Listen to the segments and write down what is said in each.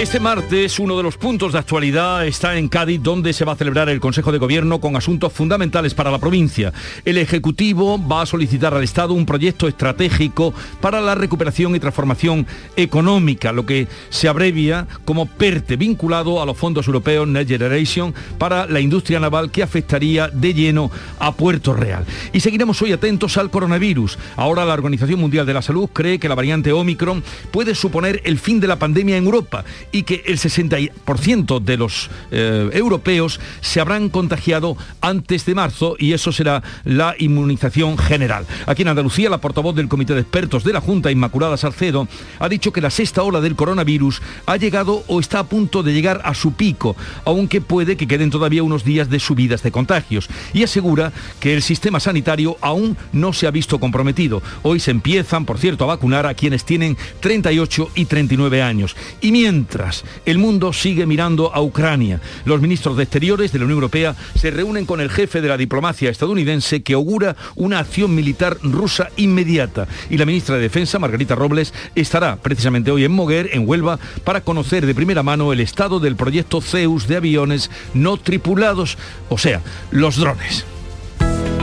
Este martes uno de los puntos de actualidad está en Cádiz, donde se va a celebrar el Consejo de Gobierno con asuntos fundamentales para la provincia. El Ejecutivo va a solicitar al Estado un proyecto estratégico para la recuperación y transformación económica, lo que se abrevia como PERTE, vinculado a los fondos europeos Next Generation para la industria naval que afectaría de lleno a Puerto Real. Y seguiremos hoy atentos al coronavirus. Ahora la Organización Mundial de la Salud cree que la variante Omicron puede suponer el fin de la pandemia en Europa y que el 60% de los eh, europeos se habrán contagiado antes de marzo y eso será la inmunización general. Aquí en Andalucía, la portavoz del Comité de Expertos de la Junta, Inmaculada Salcedo, ha dicho que la sexta ola del coronavirus ha llegado o está a punto de llegar a su pico, aunque puede que queden todavía unos días de subidas de contagios. Y asegura que el sistema sanitario aún no se ha visto comprometido. Hoy se empiezan, por cierto, a vacunar a quienes tienen 38 y 39 años. Y mientras el mundo sigue mirando a Ucrania. Los ministros de Exteriores de la Unión Europea se reúnen con el jefe de la diplomacia estadounidense que augura una acción militar rusa inmediata. Y la ministra de Defensa, Margarita Robles, estará precisamente hoy en Moguer, en Huelva, para conocer de primera mano el estado del proyecto Zeus de aviones no tripulados, o sea, los drones.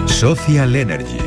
Social Energy.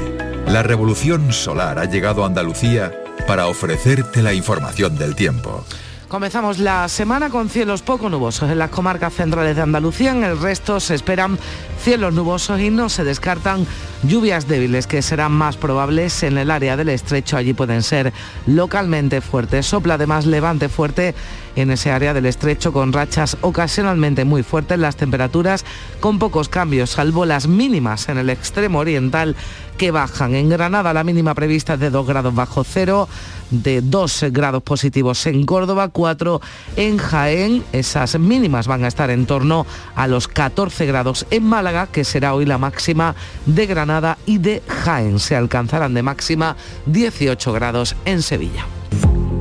La revolución solar ha llegado a Andalucía para ofrecerte la información del tiempo. Comenzamos la semana con cielos poco nubosos en las comarcas centrales de Andalucía. En el resto se esperan cielos nubosos y no se descartan lluvias débiles que serán más probables en el área del estrecho. Allí pueden ser localmente fuertes. Sopla además levante fuerte en ese área del estrecho con rachas ocasionalmente muy fuertes. Las temperaturas con pocos cambios, salvo las mínimas en el extremo oriental que bajan. En Granada la mínima prevista es de 2 grados bajo cero, de 2 grados positivos en Córdoba, 4 en Jaén. Esas mínimas van a estar en torno a los 14 grados en Málaga, que será hoy la máxima de Granada y de Jaén. Se alcanzarán de máxima 18 grados en Sevilla.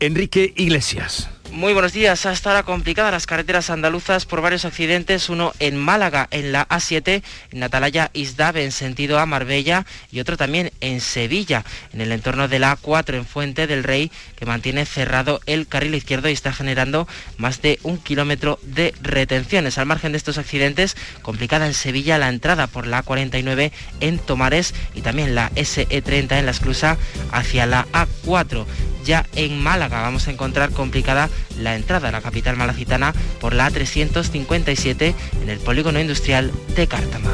Enrique Iglesias. Muy buenos días. Hasta ahora complicadas las carreteras andaluzas por varios accidentes. Uno en Málaga, en la A7, en Atalaya Isdave, en sentido a Marbella, y otro también en Sevilla, en el entorno de la A4, en Fuente del Rey, que mantiene cerrado el carril izquierdo y está generando más de un kilómetro de retenciones. Al margen de estos accidentes, complicada en Sevilla la entrada por la A49 en Tomares y también la SE30 en la esclusa hacia la A4 ya en Málaga vamos a encontrar complicada la entrada a la capital malacitana por la A357 en el polígono industrial de Cártama.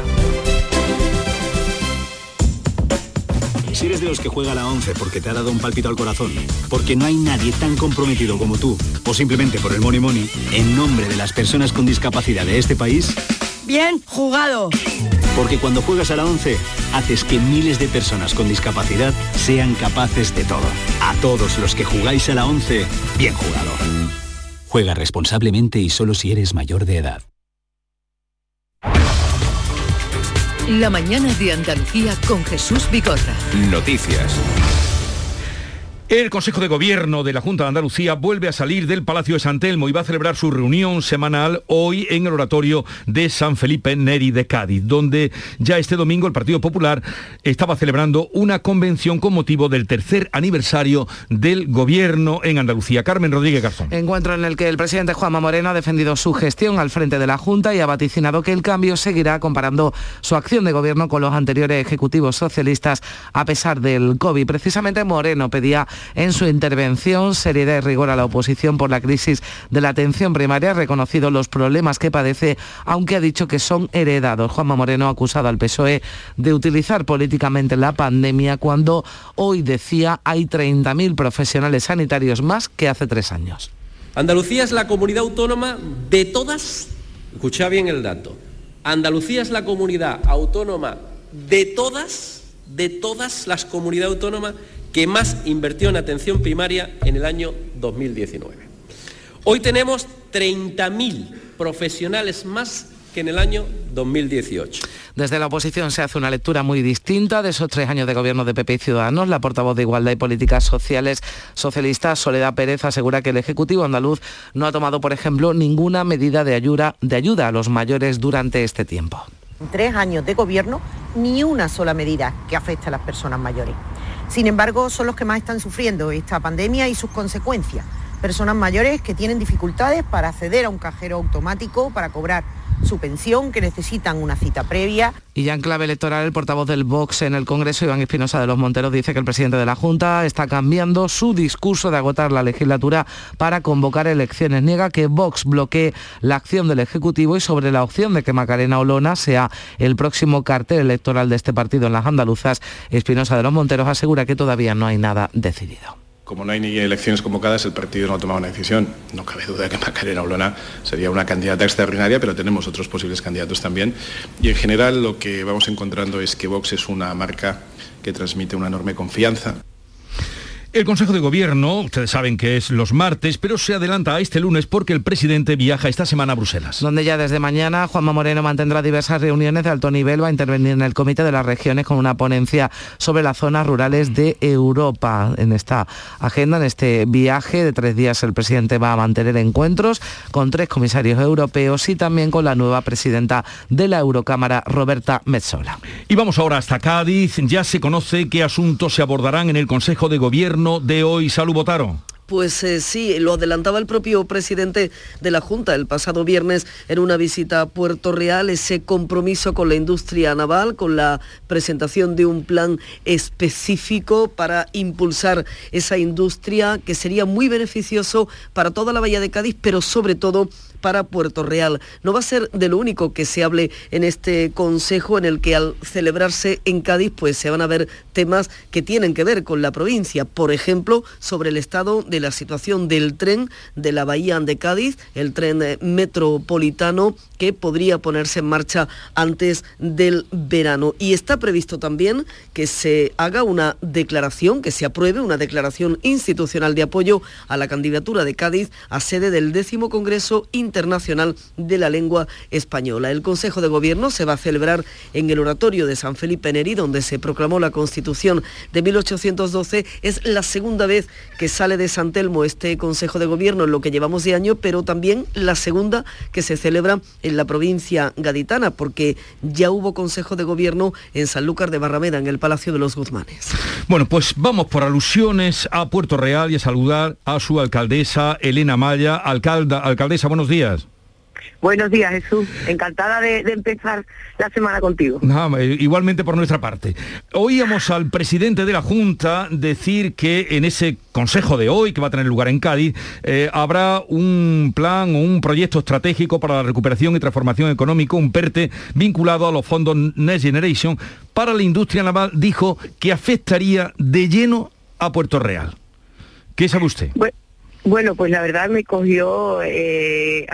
Si eres de los que juega la 11 porque te ha dado un palpito al corazón, porque no hay nadie tan comprometido como tú, o simplemente por el money money, en nombre de las personas con discapacidad de este país, Bien jugado. Porque cuando juegas a la 11, haces que miles de personas con discapacidad sean capaces de todo. A todos los que jugáis a la 11, bien jugado. Juega responsablemente y solo si eres mayor de edad. La mañana de Andalucía con Jesús Bigorra. Noticias. El Consejo de Gobierno de la Junta de Andalucía vuelve a salir del Palacio de San Telmo y va a celebrar su reunión semanal hoy en el oratorio de San Felipe Neri de Cádiz, donde ya este domingo el Partido Popular estaba celebrando una convención con motivo del tercer aniversario del Gobierno en Andalucía. Carmen Rodríguez Garzón. Encuentro en el que el presidente Juanma Moreno ha defendido su gestión al frente de la Junta y ha vaticinado que el cambio seguirá comparando su acción de gobierno con los anteriores ejecutivos socialistas a pesar del COVID. Precisamente Moreno pedía en su intervención seriedad y rigor a la oposición por la crisis de la atención primaria, ha reconocido los problemas que padece, aunque ha dicho que son heredados. Juanma Moreno ha acusado al PSOE de utilizar políticamente la pandemia cuando hoy decía hay 30.000 profesionales sanitarios más que hace tres años. Andalucía es la comunidad autónoma de todas escucha bien el dato, Andalucía es la comunidad autónoma de todas, de todas las comunidades autónomas que más invirtió en atención primaria en el año 2019. Hoy tenemos 30.000 profesionales más que en el año 2018. Desde la oposición se hace una lectura muy distinta de esos tres años de gobierno de PP y Ciudadanos. La portavoz de Igualdad y Políticas Sociales socialista Soledad Pérez asegura que el Ejecutivo andaluz no ha tomado, por ejemplo, ninguna medida de ayuda, de ayuda a los mayores durante este tiempo. En tres años de gobierno, ni una sola medida que afecte a las personas mayores. Sin embargo, son los que más están sufriendo esta pandemia y sus consecuencias. Personas mayores que tienen dificultades para acceder a un cajero automático, para cobrar su pensión, que necesitan una cita previa. Y ya en clave electoral, el portavoz del Vox en el Congreso, Iván Espinosa de los Monteros, dice que el presidente de la Junta está cambiando su discurso de agotar la legislatura para convocar elecciones. Niega que Vox bloquee la acción del Ejecutivo y sobre la opción de que Macarena Olona sea el próximo cartel electoral de este partido en las andaluzas, Espinosa de los Monteros asegura que todavía no hay nada decidido como no hay ni elecciones convocadas, el partido no ha tomado una decisión. No cabe duda que Macarena Olona sería una candidata extraordinaria, pero tenemos otros posibles candidatos también. Y en general lo que vamos encontrando es que Vox es una marca que transmite una enorme confianza. El Consejo de Gobierno, ustedes saben que es los martes, pero se adelanta a este lunes porque el presidente viaja esta semana a Bruselas. Donde ya desde mañana Juanma Moreno mantendrá diversas reuniones de alto nivel, va a intervenir en el Comité de las Regiones con una ponencia sobre las zonas rurales de Europa. En esta agenda, en este viaje de tres días, el presidente va a mantener encuentros con tres comisarios europeos y también con la nueva presidenta de la Eurocámara, Roberta Metzola. Y vamos ahora hasta Cádiz. Ya se conoce qué asuntos se abordarán en el Consejo de Gobierno de hoy. Salud, Botaro. Pues eh, sí, lo adelantaba el propio presidente de la Junta el pasado viernes en una visita a Puerto Real, ese compromiso con la industria naval, con la presentación de un plan específico para impulsar esa industria que sería muy beneficioso para toda la Bahía de Cádiz, pero sobre todo para Puerto Real. No va a ser de lo único que se hable en este consejo en el que al celebrarse en Cádiz pues se van a ver temas que tienen que ver con la provincia, por ejemplo, sobre el estado de la situación del tren de la Bahía de Cádiz, el tren eh, metropolitano que podría ponerse en marcha antes del verano. Y está previsto también que se haga una declaración, que se apruebe una declaración institucional de apoyo a la candidatura de Cádiz a sede del décimo Congreso de la Lengua Española. El Consejo de Gobierno se va a celebrar en el oratorio de San Felipe Neri, donde se proclamó la Constitución de 1812. Es la segunda vez que sale de San Telmo este Consejo de Gobierno en lo que llevamos de año, pero también la segunda que se celebra en la provincia gaditana, porque ya hubo Consejo de Gobierno en Sanlúcar de Barrameda, en el Palacio de los Guzmanes. Bueno, pues vamos por alusiones a Puerto Real y a saludar a su alcaldesa Elena Maya. alcaldesa, buenos días. Buenos días, Jesús. Encantada de, empezar la semana contigo. igualmente por nuestra parte. Oíamos al presidente de la Junta decir que en ese consejo de hoy, que va a tener lugar en Cádiz, eh, habrá un plan o un proyecto estratégico para la recuperación y transformación económica, un PERTE, vinculado a los fondos Next Generation para la industria naval, dijo que afectaría de lleno a Puerto Real. ¿Qué sabe usted? Bueno, pues la verdad me cogió eh,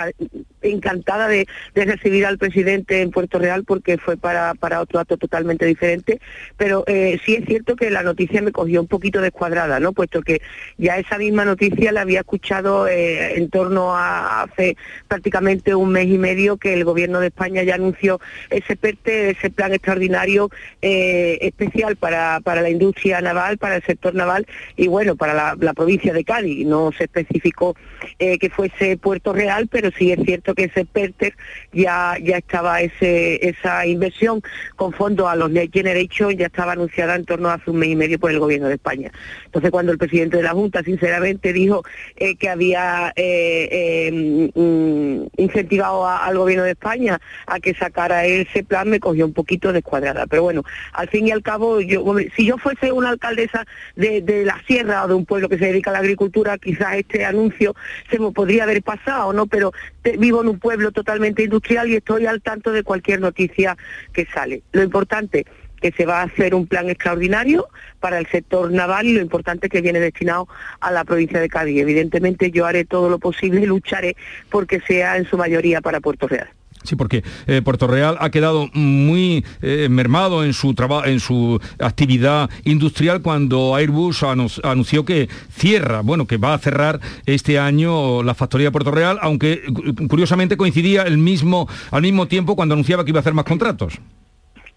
encantada de, recibir al presidente en Puerto Real porque fue para, otro acto totalmente diferente, pero eh, sí es cierto que la noticia me cogió un poquito descuadrada, ¿no? Puesto que ya esa misma noticia la había escuchado eh, en torno a hace prácticamente un mes y medio que el gobierno de España ya anunció ese PERTE, ese plan extraordinario especial para, la industria naval, para el sector naval y bueno, para la, la provincia de Cádiz. No se especificó eh, que fuese Puerto Real, pero sí es cierto que ese PERTER ya, ya estaba esa inversión con fondo a los Next Generation, ya estaba anunciada en torno a hace un mes y medio por el gobierno de España. Entonces cuando el presidente de la Junta sinceramente dijo eh, que había eh, mm, incentivado al gobierno de España a que sacara ese plan, me cogió un poquito descuadrada. Pero bueno, al fin y al cabo, yo, si yo fuese una alcaldesa de, de la sierra o de un pueblo que se dedica a la agricultura, quizás este anuncio se me podría haber pasado, ¿no? Pero vivo un pueblo totalmente industrial y estoy al tanto de cualquier noticia que sale. Lo importante que se va a hacer un plan extraordinario para el sector naval y lo importante que viene destinado a la provincia de Cádiz. Evidentemente yo haré todo lo posible y lucharé porque sea en su mayoría para Puerto Real. Sí, porque eh, Puerto Real ha quedado muy eh, mermado en su en su actividad industrial cuando Airbus anunció que cierra, bueno, que va a cerrar este año la factoría de Puerto Real, aunque curiosamente coincidía el mismo, al mismo tiempo cuando anunciaba que iba a hacer más contratos.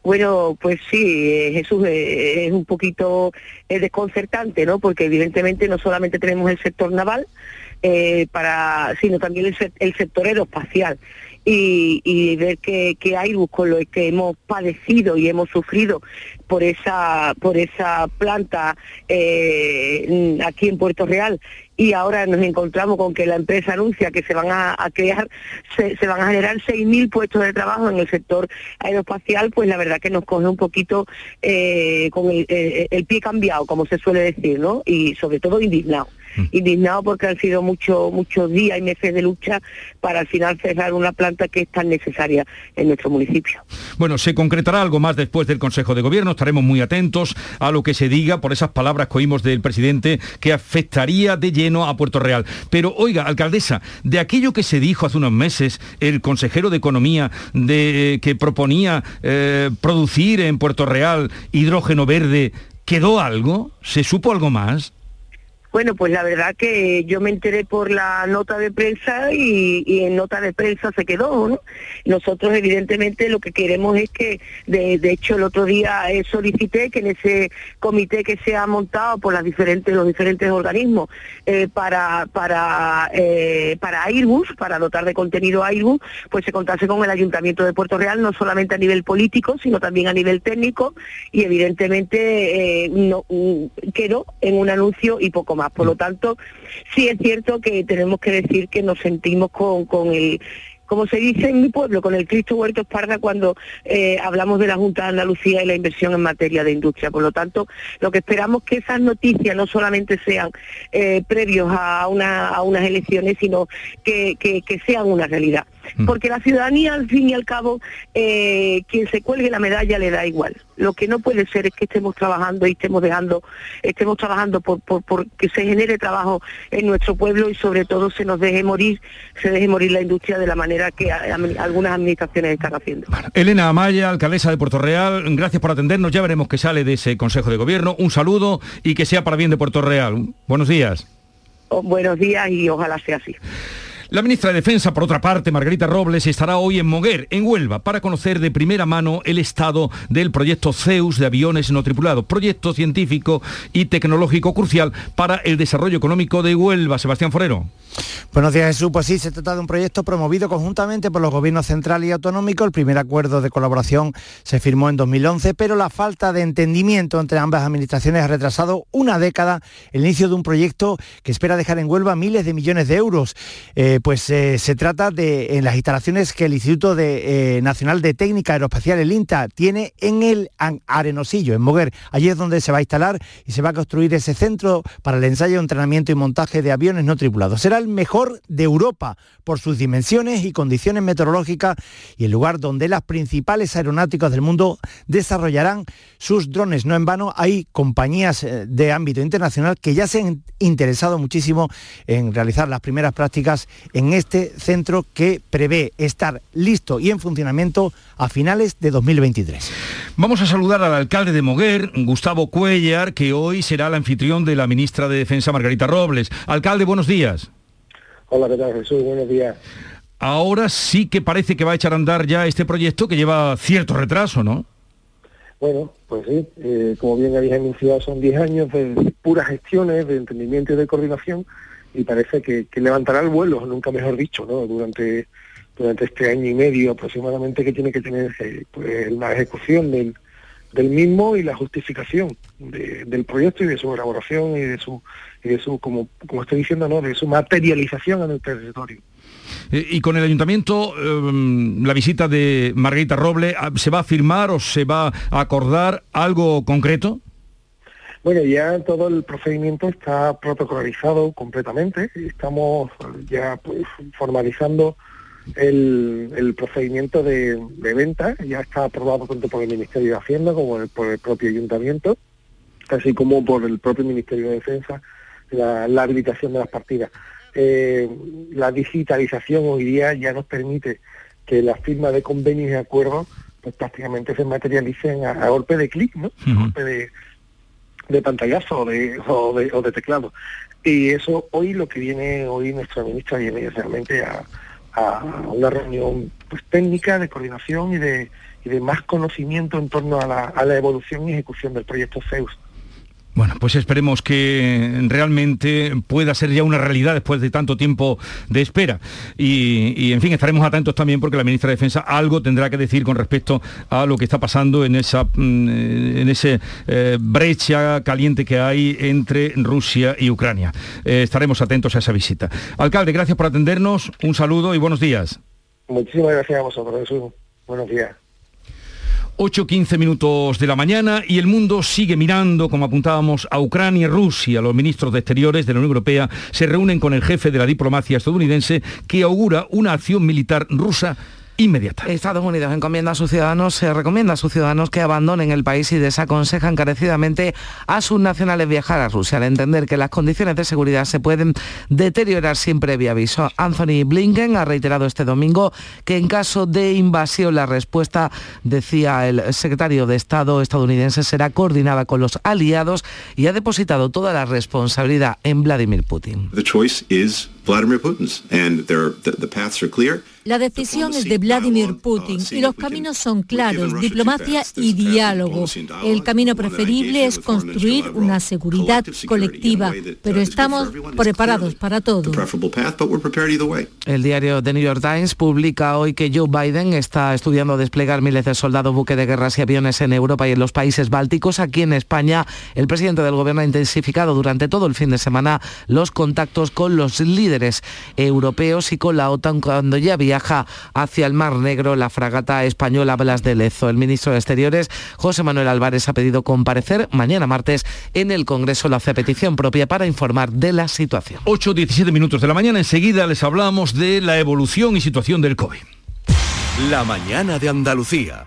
Bueno, pues sí, eh, Jesús, es un poquito desconcertante, ¿no? Porque evidentemente no solamente tenemos el sector naval, para, sino también el, el sector aeroespacial y, ver que, que Airbus con lo que hemos padecido y hemos sufrido por esa por esa planta eh, aquí en Puerto Real y ahora nos encontramos con que la empresa anuncia que se van a, crear, se, van a generar 6.000 puestos de trabajo en el sector aeroespacial, pues la verdad que nos coge un poquito eh, con el, eh, el, pie cambiado, como se suele decir, ¿no? Y sobre todo indignado. Mm. indignado porque han sido muchos muchos días y meses de lucha para al final cerrar una planta que es tan necesaria en nuestro municipio. Bueno, se concretará algo más después del Consejo de Gobierno, estaremos muy atentos a lo que se diga por esas palabras que oímos del presidente que afectaría de lleno a Puerto Real. Pero oiga, alcaldesa, de aquello que se dijo hace unos meses el consejero de Economía de que proponía eh, producir en Puerto Real hidrógeno verde, ¿quedó algo? ¿Se supo algo más? Bueno, pues la verdad que yo me enteré por la nota de prensa y, en nota de prensa se quedó, ¿no? Nosotros evidentemente lo que queremos es que, de, hecho el otro día eh, solicité que en ese comité que se ha montado por las diferentes, los diferentes organismos eh, para, para, eh, para Airbus, para dotar de contenido a Airbus, pues se contase con el Ayuntamiento de Puerto Real, no solamente a nivel político, sino también a nivel técnico y evidentemente no, mm, quedó en un anuncio y poco más. Por lo mm. tanto, sí es cierto que tenemos que decir que nos sentimos con, con el como se dice en mi pueblo, con el Cristo Huerto Esparda cuando eh, hablamos de la Junta de Andalucía y la inversión en materia de industria. Por lo tanto, lo que esperamos es que esas noticias no solamente sean eh, previos a, una, a unas elecciones, sino que, que, sean una realidad. Mm. Porque la ciudadanía, al fin y al cabo, eh, quien se cuelgue la medalla le da igual. Lo que no puede ser es que estemos trabajando y estemos dejando, estemos trabajando por, por, que se genere trabajo en nuestro pueblo y sobre todo se nos deje morir, se deje morir la industria de la manera que algunas administraciones están haciendo. Elena Amaya, alcaldesa de Puerto Real, gracias por atendernos. Ya veremos qué sale de ese Consejo de Gobierno. Un saludo y que sea para bien de Puerto Real. Buenos días. Oh, buenos días y ojalá sea así. La ministra de Defensa, por otra parte, Margarita Robles, estará hoy en Moguer, en Huelva, para conocer de primera mano el estado del proyecto Zeus de aviones no tripulados, proyecto científico y tecnológico crucial para el desarrollo económico de Huelva. Sebastián Forero. Buenos días, Jesús. Pues sí, se trata de un proyecto promovido conjuntamente por los gobiernos central y autonómico. El primer acuerdo de colaboración se firmó en 2011, pero la falta de entendimiento entre ambas administraciones ha retrasado una década el inicio de un proyecto que espera dejar en Huelva miles de millones de euros. Eh, pues eh, se trata de en las instalaciones que el Instituto eh, Nacional de Técnica Aeroespacial, el INTA, tiene en el Arenosillo, en Moguer. Allí es donde se va a instalar y se va a construir ese centro para el ensayo, entrenamiento y montaje de aviones no tripulados. Será mejor de Europa por sus dimensiones y condiciones meteorológicas y el lugar donde las principales aeronáuticas del mundo desarrollarán sus drones. No en vano hay compañías eh, de ámbito internacional que ya se han interesado muchísimo en realizar las primeras prácticas en este centro que prevé estar listo y en funcionamiento a finales de 2023. Vamos a saludar al alcalde de Moguer, Gustavo Cuellar, que hoy será el anfitrión de la ministra de Defensa, Margarita Robles. Alcalde, buenos días. Hola, ¿qué tal Jesús? Buenos días. Ahora sí que parece que va a echar a andar ya este proyecto que lleva cierto retraso, ¿no? Bueno, pues sí, eh, como bien habéis anunciado, son 10 años de puras gestiones, de entendimiento y de coordinación, y parece que, levantará el vuelo, nunca mejor dicho, ¿no? Durante, durante este año y medio aproximadamente que tiene que tener eh, pues, la ejecución del, del mismo y la justificación del proyecto y de su elaboración y de su, de su como, como estoy diciendo, ¿no? de su materialización en el territorio. Eh, y con el ayuntamiento, em, la visita de Margarita Roble, ¿se va a firmar o se va a acordar algo concreto? Bueno, ya todo el procedimiento está protocolarizado completamente. Estamos ya pues, formalizando el, procedimiento de, venta ya está aprobado tanto por el Ministerio de Hacienda como por el propio Ayuntamiento, así como por el propio Ministerio de Defensa, la, habilitación de las partidas. Eh, la digitalización hoy día ya nos permite que la firma de convenios y acuerdos pues prácticamente se materialicen a, golpe de clic, ¿no? A golpe de, de pantallazo o de, o de, teclado. Y eso hoy lo que viene, hoy nuestra ministra viene realmente a, una reunión pues, técnica de coordinación y de, y de más conocimiento en torno a la, a la evolución y ejecución del proyecto CEUS. Bueno, pues esperemos que realmente pueda ser ya una realidad después de tanto tiempo de espera. Y, en fin, estaremos atentos también porque la ministra de Defensa algo tendrá que decir con respecto a lo que está pasando en esa mm, en ese eh, brecha caliente que hay entre Rusia y Ucrania. Eh, estaremos atentos a esa visita. Alcalde, gracias por atendernos. Un saludo y buenos días. Muchísimas gracias a vosotros, Buenos días. 8.15 minutos de la mañana y el mundo sigue mirando, como apuntábamos, a Ucrania y Rusia. Los ministros de Exteriores de la Unión Europea se reúnen con el jefe de la diplomacia estadounidense que augura una acción militar rusa inmediata. Estados Unidos encomienda a sus ciudadanos, se recomienda a sus ciudadanos que abandonen el país y desaconseja encarecidamente a sus nacionales viajar a Rusia al entender que las condiciones de seguridad se pueden deteriorar sin previo aviso. Anthony Blinken ha reiterado este domingo que en caso de invasión la respuesta, decía el secretario de Estado estadounidense, será coordinada con los aliados y ha depositado toda la responsabilidad en Vladimir Putin. La decisión es de Vladimir Putin y los caminos son claros, diplomacia y diálogo. El camino preferible es construir una seguridad colectiva, pero estamos preparados para todo. El diario The New York Times publica hoy que Joe Biden está estudiando desplegar miles de soldados, buque de guerras y aviones en Europa y en los países bálticos. Aquí en España, el presidente del gobierno ha intensificado durante todo el fin de semana los contactos con los líderes europeos y con la OTAN cuando ya viaja hacia el Mar Negro la fragata española Blas de Lezo. El ministro de Exteriores, José Manuel Álvarez, ha pedido comparecer mañana martes en el Congreso. La hace petición propia para informar de la situación. 8.17 minutos de la mañana. Enseguida les hablamos de la evolución y situación del COVID. La mañana de Andalucía.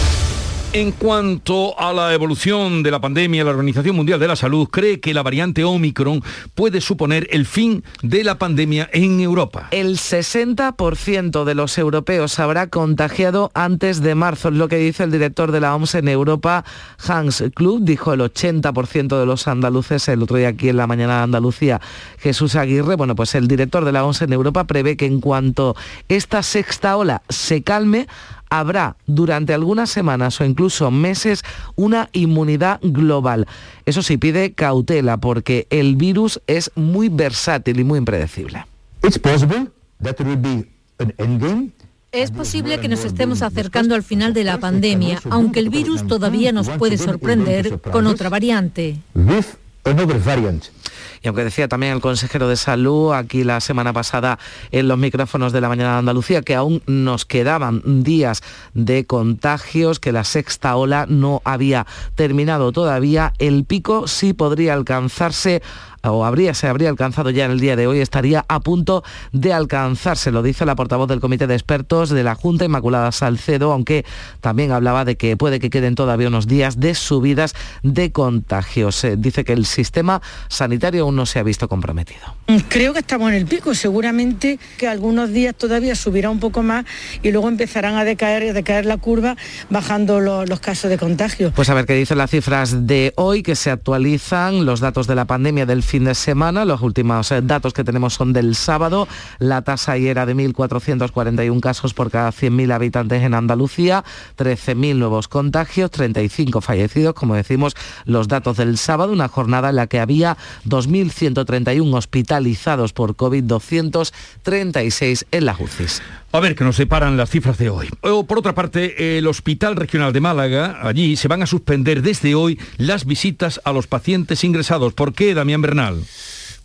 En cuanto a la evolución de la pandemia, la Organización Mundial de la Salud cree que la variante Omicron puede suponer el fin de la pandemia en Europa. El 60% de los europeos habrá contagiado antes de marzo, es lo que dice el director de la OMS en Europa, Hans Klug, dijo el 80% de los andaluces el otro día aquí en la mañana de Andalucía, Jesús Aguirre. Bueno, pues el director de la OMS en Europa prevé que en cuanto esta sexta ola se calme, habrá durante algunas semanas o incluso meses una inmunidad global. Eso sí, pide cautela porque el virus es muy versátil y muy impredecible. Es posible que nos estemos acercando al final de la pandemia, aunque el virus todavía nos puede sorprender con otra variante. Y aunque decía también el consejero de salud aquí la semana pasada en los micrófonos de la mañana de Andalucía que aún nos quedaban días de contagios, que la sexta ola no había terminado todavía, el pico sí podría alcanzarse o habría, se habría alcanzado ya en el día de hoy, estaría a punto de alcanzarse, lo dice la portavoz del Comité de Expertos de la Junta, Inmaculada Salcedo, aunque también hablaba de que puede que queden todavía unos días de subidas de contagios. Eh, dice que el sistema sanitario aún no se ha visto comprometido. Creo que estamos en el pico, seguramente que algunos días todavía subirá un poco más y luego empezarán a decaer, a decaer la curva bajando los casos de contagio. Pues a ver qué dicen las cifras de hoy, que se actualizan los datos de la pandemia del fin de semana. Los últimos eh, datos que tenemos son del sábado. La tasa ayer era de 1.441 casos por cada 100.000 habitantes en Andalucía, 13.000 nuevos contagios, 35 fallecidos, como decimos, los datos del sábado, una jornada en la que había 2.131 hospitalizados por COVID, 236 en la UCIs. A ver, que nos separan las cifras de hoy. por otra parte, el Hospital Regional de Málaga, allí se van a suspender desde hoy las visitas a los pacientes ingresados. ¿Por qué, Damián Bernal?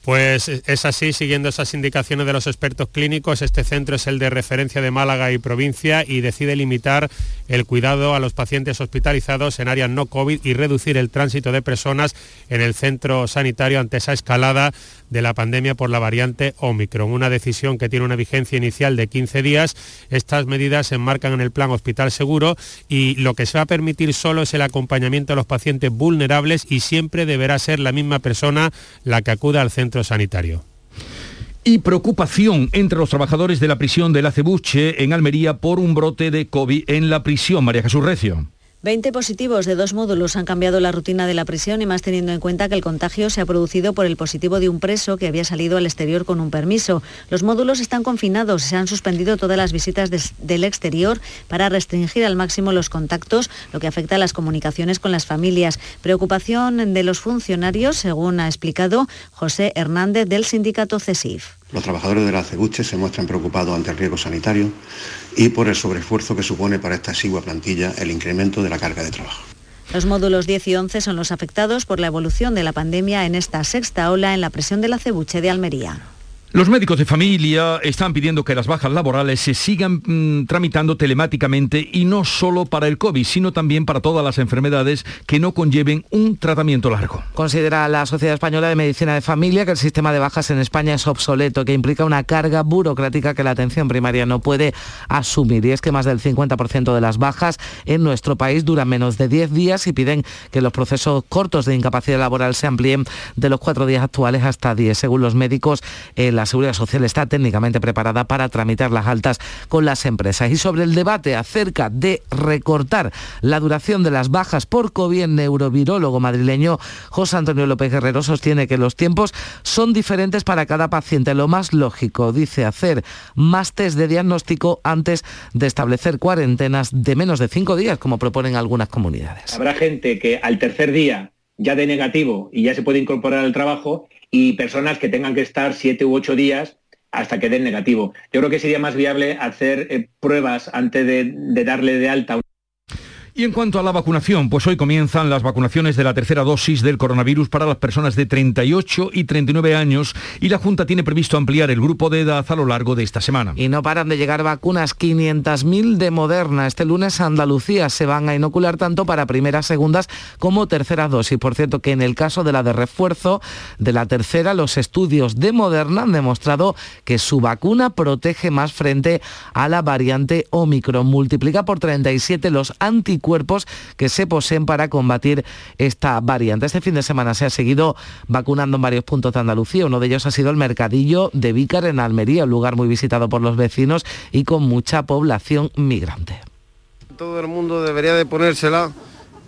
Pues es así, siguiendo esas indicaciones de los expertos clínicos, este centro es el de referencia de Málaga y provincia y decide limitar el cuidado a los pacientes hospitalizados en áreas no COVID y reducir el tránsito de personas en el centro sanitario ante esa escalada de la pandemia por la variante Omicron. Una decisión que tiene una vigencia inicial de 15 días. Estas medidas se enmarcan en el plan Hospital Seguro y lo que se va a permitir solo es el acompañamiento a los pacientes vulnerables y siempre deberá ser la misma persona la que acuda al centro sanitario y preocupación entre los trabajadores de la prisión de la Cebuche en Almería por un brote de COVID en la prisión. María Jesús Recio. 20 positivos de dos módulos han cambiado la rutina de la prisión y más teniendo en cuenta que el contagio se ha producido por el positivo de un preso que había salido al exterior con un permiso. Los módulos están confinados y se han suspendido todas las visitas del exterior para restringir al máximo los contactos, lo que afecta a las comunicaciones con las familias. Preocupación de los funcionarios, según ha explicado José Hernández del sindicato CESIF. Los trabajadores de la CEBUCHE se muestran preocupados ante el riesgo sanitario y por el sobreesfuerzo que supone para esta exigua plantilla el incremento de la carga de trabajo. Los módulos 10 y 11 son los afectados por la evolución de la pandemia en esta sexta ola en la presión de la Cebuche de Almería. Los médicos de familia están pidiendo que las bajas laborales se sigan mm, tramitando telemáticamente y no solo para el COVID, sino también para todas las enfermedades que no conlleven un tratamiento largo. Considera la Sociedad Española de Medicina de Familia que el sistema de bajas en España es obsoleto, que implica una carga burocrática que la atención primaria no puede asumir. Y es que más del 50% de las bajas en nuestro país duran menos de 10 días y piden que los procesos cortos de incapacidad laboral se amplíen de los cuatro días actuales hasta 10. Según los médicos, la Seguridad Social está técnicamente preparada para tramitar las altas con las empresas. Y sobre el debate acerca de recortar la duración de las bajas por COVID, neurovirólogo madrileño José Antonio López Guerrero sostiene que los tiempos son diferentes para cada paciente. Lo más lógico, dice, hacer más test de diagnóstico antes de establecer cuarentenas de menos de cinco días, como proponen algunas comunidades. Habrá gente que al tercer día ya de negativo y ya se puede incorporar al trabajo y personas que tengan que estar siete u ocho días hasta que den negativo. Yo creo que sería más viable hacer eh, pruebas antes de, de darle de alta. Y en cuanto a la vacunación, pues hoy comienzan las vacunaciones de la tercera dosis del coronavirus para las personas de 38 y 39 años y la Junta tiene previsto ampliar el grupo de edad a lo largo de esta semana. Y no paran de llegar vacunas, 500.000 de Moderna. Este lunes Andalucía se van a inocular tanto para primeras, segundas como terceras dosis. Por cierto que en el caso de la de refuerzo de la tercera, los estudios de Moderna han demostrado que su vacuna protege más frente a la variante Omicron. Multiplica por 37 los anticuerpos cuerpos que se poseen para combatir esta variante. Este fin de semana se ha seguido vacunando en varios puntos de Andalucía. Uno de ellos ha sido el Mercadillo de Vícar en Almería, un lugar muy visitado por los vecinos y con mucha población migrante. Todo el mundo debería de ponérsela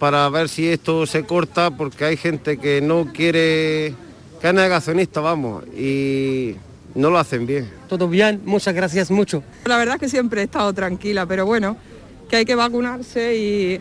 para ver si esto se corta porque hay gente que no quiere, que es negacionista, vamos, y no lo hacen bien. Todo bien, muchas gracias mucho. La verdad es que siempre he estado tranquila, pero bueno, que hay que vacunarse y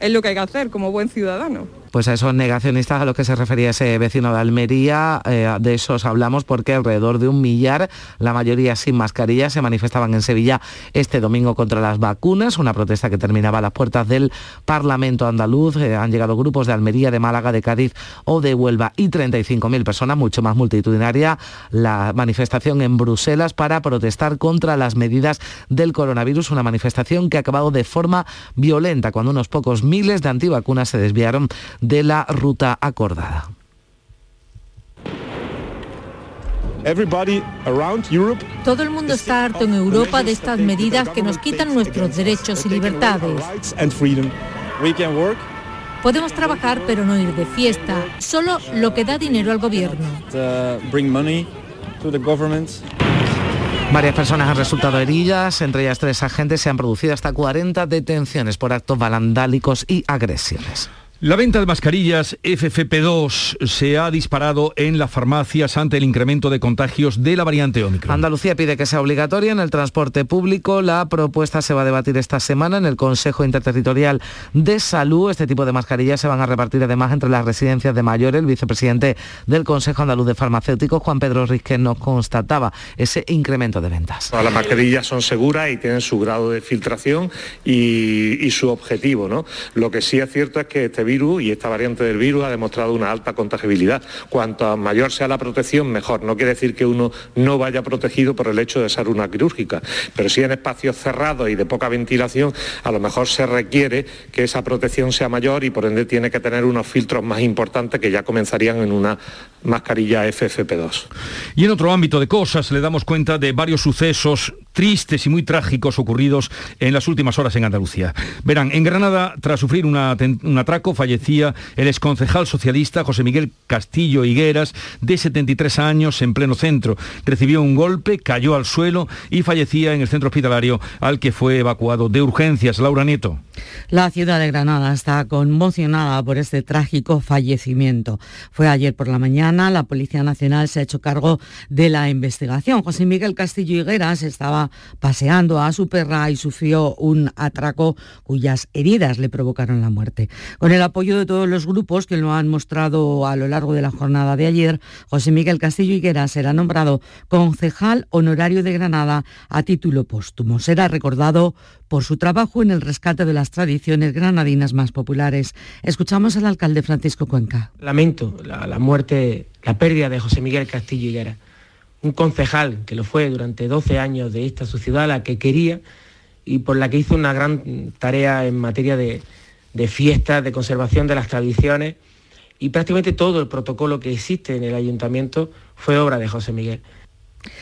es lo que hay que hacer como buen ciudadano pues a esos negacionistas a los que se refería ese vecino de Almería, eh, de esos hablamos porque alrededor de un millar, la mayoría sin mascarilla, se manifestaban en Sevilla este domingo contra las vacunas, una protesta que terminaba a las puertas del Parlamento andaluz. Eh, han llegado grupos de Almería, de Málaga, de Cádiz o de Huelva y 35.000 personas, mucho más multitudinaria, la manifestación en Bruselas para protestar contra las medidas del coronavirus, una manifestación que ha acabado de forma violenta cuando unos pocos miles de antivacunas se desviaron de la ruta acordada. Todo el mundo está harto en Europa de estas medidas que nos quitan nuestros derechos y libertades. Podemos trabajar pero no ir de fiesta, solo lo que da dinero al gobierno. Varias personas han resultado heridas, entre ellas tres agentes se han producido hasta 40 detenciones por actos vandálicos y agresiones. La venta de mascarillas FFP2 se ha disparado en las farmacias ante el incremento de contagios de la variante Omicron. Andalucía pide que sea obligatoria en el transporte público. La propuesta se va a debatir esta semana en el Consejo Interterritorial de Salud. Este tipo de mascarillas se van a repartir además entre las residencias de mayores. El vicepresidente del Consejo Andaluz de Farmacéuticos, Juan Pedro Rizquez, nos constataba ese incremento de ventas. Las mascarillas son seguras y tienen su grado de filtración y, y su objetivo. ¿no? Lo que sí es cierto es que este virus y esta variante del virus ha demostrado una alta contagibilidad. Cuanto mayor sea la protección, mejor. No quiere decir que uno no vaya protegido por el hecho de ser una quirúrgica, pero sí en espacios cerrados y de poca ventilación, a lo mejor se requiere que esa protección sea mayor y por ende tiene que tener unos filtros más importantes que ya comenzarían en una mascarilla FFP2. Y en otro ámbito de cosas le damos cuenta de varios sucesos tristes y muy trágicos ocurridos en las últimas horas en Andalucía. Verán, en Granada, tras sufrir un atraco, fallecía el exconcejal socialista José Miguel Castillo Higueras, de 73 años, en pleno centro. Recibió un golpe, cayó al suelo y fallecía en el centro hospitalario al que fue evacuado de urgencias. Laura Nieto. La ciudad de Granada está conmocionada por este trágico fallecimiento. Fue ayer por la mañana, la Policía Nacional se ha hecho cargo de la investigación. José Miguel Castillo Higueras estaba paseando a su perra y sufrió un atraco cuyas heridas le provocaron la muerte. Con el apoyo de todos los grupos que lo han mostrado a lo largo de la jornada de ayer, José Miguel Castillo Higueras será nombrado concejal honorario de Granada a título póstumo. Será recordado por su trabajo en el rescate de las tradiciones granadinas más populares. Escuchamos al alcalde Francisco Cuenca. Lamento la, muerte, la pérdida de José Miguel Castillo Higueras un concejal que lo fue durante 12 años de esta su ciudad, la que quería y por la que hizo una gran tarea en materia de, de fiestas, de conservación de las tradiciones y prácticamente todo el protocolo que existe en el ayuntamiento fue obra de José Miguel.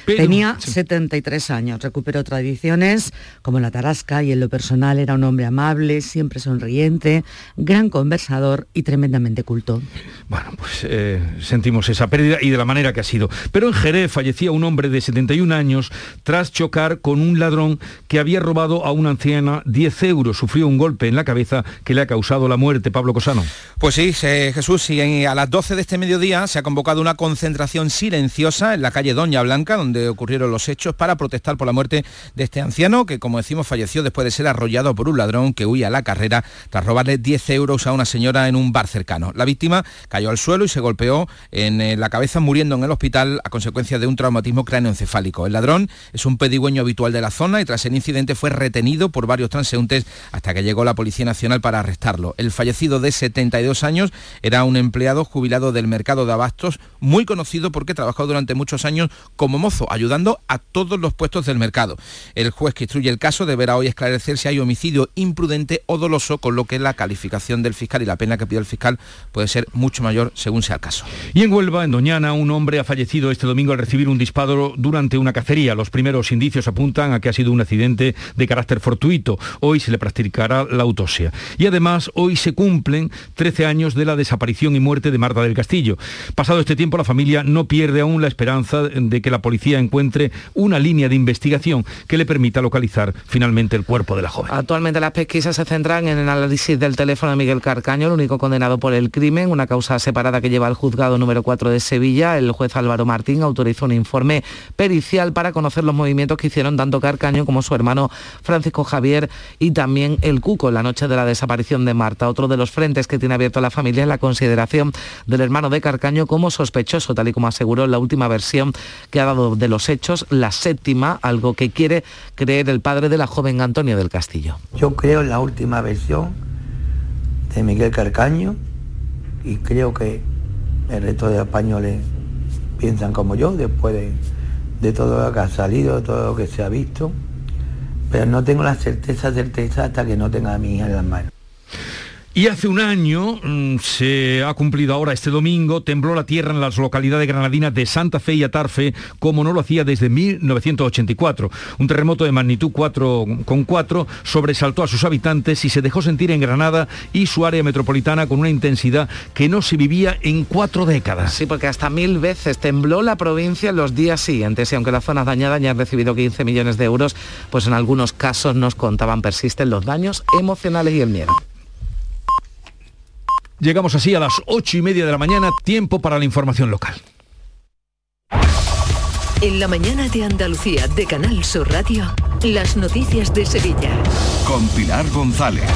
Tenía 73 años, recuperó tradiciones como la tarasca y en lo personal era un hombre amable, siempre sonriente, gran conversador y tremendamente culto. Bueno, pues eh, sentimos esa pérdida y de la manera que ha sido. Pero en Jerez fallecía un hombre de 71 años tras chocar con un ladrón que había robado a una anciana 10 euros. Sufrió un golpe en la cabeza que le ha causado la muerte. Pablo Cosano. Pues sí, Jesús, y a las 12 de este mediodía se ha convocado una concentración silenciosa en la calle Doña Blanca, donde ocurrieron los hechos, para protestar por la muerte de este anciano, que como decimos falleció después de ser arrollado por un ladrón que huía a la carrera tras robarle 10 euros a una señora en un bar cercano. La víctima cayó al suelo y se golpeó en eh, la cabeza muriendo en el hospital a consecuencia de un traumatismo cráneoencefálico. El ladrón es un pedigüeño habitual de la zona y tras el incidente fue retenido por varios transeúntes hasta que llegó la Policía Nacional para arrestarlo. El fallecido de 72 años era un empleado jubilado del mercado de abastos, muy conocido porque trabajó durante muchos años como mozo, ayudando a todos los puestos del mercado. El juez que instruye el caso deberá hoy esclarecer si hay homicidio imprudente o doloso, con lo que la calificación del fiscal y la pena que pide el fiscal puede ser mucho mayor según sea el caso. Y en Huelva, en Doñana, un hombre ha fallecido este domingo al recibir un disparo durante una cacería. Los primeros indicios apuntan a que ha sido un accidente de carácter fortuito. Hoy se le practicará la autopsia. Y además, hoy se cumplen 13 años de la desaparición y muerte de Marta del Castillo. Pasado este tiempo, la familia no pierde aún la esperanza de que la policía encuentre una línea de investigación que le permita localizar finalmente el cuerpo de la joven. Actualmente las pesquisas se centran en el análisis del teléfono de Miguel Carcaño, el único condenado por el crimen, una causa separada que lleva al juzgado número 4 de Sevilla. El juez Álvaro Martín autorizó un informe pericial para conocer los movimientos que hicieron tanto Carcaño como su hermano Francisco Javier y también el Cuco la noche de la desaparición de Marta. Otro de los frentes que tiene abierto la familia es la consideración del hermano de Carcaño como sospechoso, tal y como aseguró la última versión que ha dado de los hechos, la séptima, algo que quiere creer el padre de la joven Antonio del Castillo. Yo creo en la última versión de Miguel Carcaño y creo que el resto de españoles piensan como yo después de, de todo lo que ha salido, todo lo que se ha visto, pero no tengo la certeza, certeza hasta que no tenga a mi hija en las manos. Y hace un año, mm, se ha cumplido ahora este domingo, tembló la tierra en las localidades granadinas de Santa Fe y Atarfe, como no lo hacía desde 1984. Un terremoto de magnitud 4,4 sobresaltó a sus habitantes y se dejó sentir en Granada y su área metropolitana con una intensidad que no se vivía en cuatro décadas. Sí, porque hasta mil veces tembló la provincia en los días siguientes y aunque las zonas dañadas ya han recibido 15 millones de euros, pues en algunos casos nos contaban persisten los daños emocionales y el miedo. Llegamos así a las ocho y media de la mañana, tiempo para la información local. En la mañana de Andalucía de Canal Sur Radio, las noticias de Sevilla. Con Pilar González.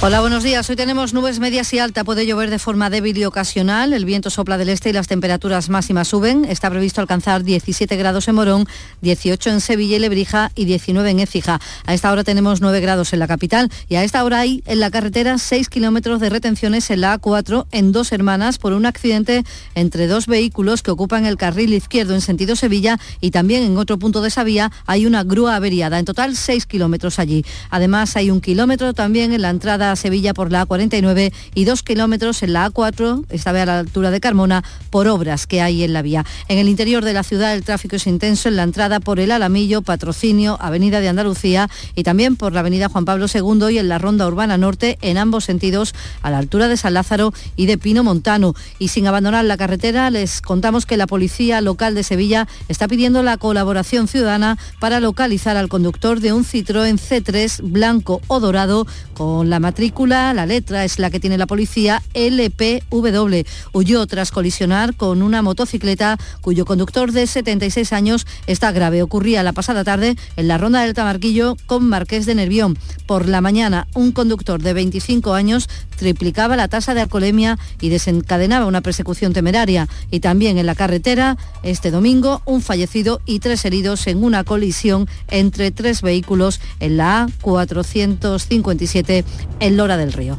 Hola, buenos días. Hoy tenemos nubes medias y alta. Puede llover de forma débil y ocasional. El viento sopla del este y las temperaturas máximas suben. Está previsto alcanzar 17 grados en Morón, 18 en Sevilla y Lebrija y 19 en Écija. A esta hora tenemos 9 grados en la capital y a esta hora hay en la carretera 6 kilómetros de retenciones en la A4 en dos hermanas por un accidente entre dos vehículos que ocupan el carril izquierdo en sentido Sevilla y también en otro punto de esa vía hay una grúa averiada. Total 6 kilómetros allí. Además hay un kilómetro también en la entrada a Sevilla por la A49 y dos kilómetros en la A4, esta vez a la altura de Carmona, por obras que hay en la vía. En el interior de la ciudad el tráfico es intenso en la entrada por el Alamillo, Patrocinio, Avenida de Andalucía y también por la Avenida Juan Pablo II y en la Ronda Urbana Norte en ambos sentidos a la altura de San Lázaro y de Pino Montano. Y sin abandonar la carretera les contamos que la Policía Local de Sevilla está pidiendo la colaboración ciudadana para localizar al de un Citroën C3 blanco o dorado con la matrícula, la letra es la que tiene la policía, LPW. Huyó tras colisionar con una motocicleta cuyo conductor de 76 años está grave. Ocurría la pasada tarde en la ronda del Tamarquillo con Marqués de Nervión. Por la mañana, un conductor de 25 años triplicaba la tasa de alcoholemia y desencadenaba una persecución temeraria. Y también en la carretera, este domingo, un fallecido y tres heridos en una colisión entre tres vehículos en la A457 en Lora del Río.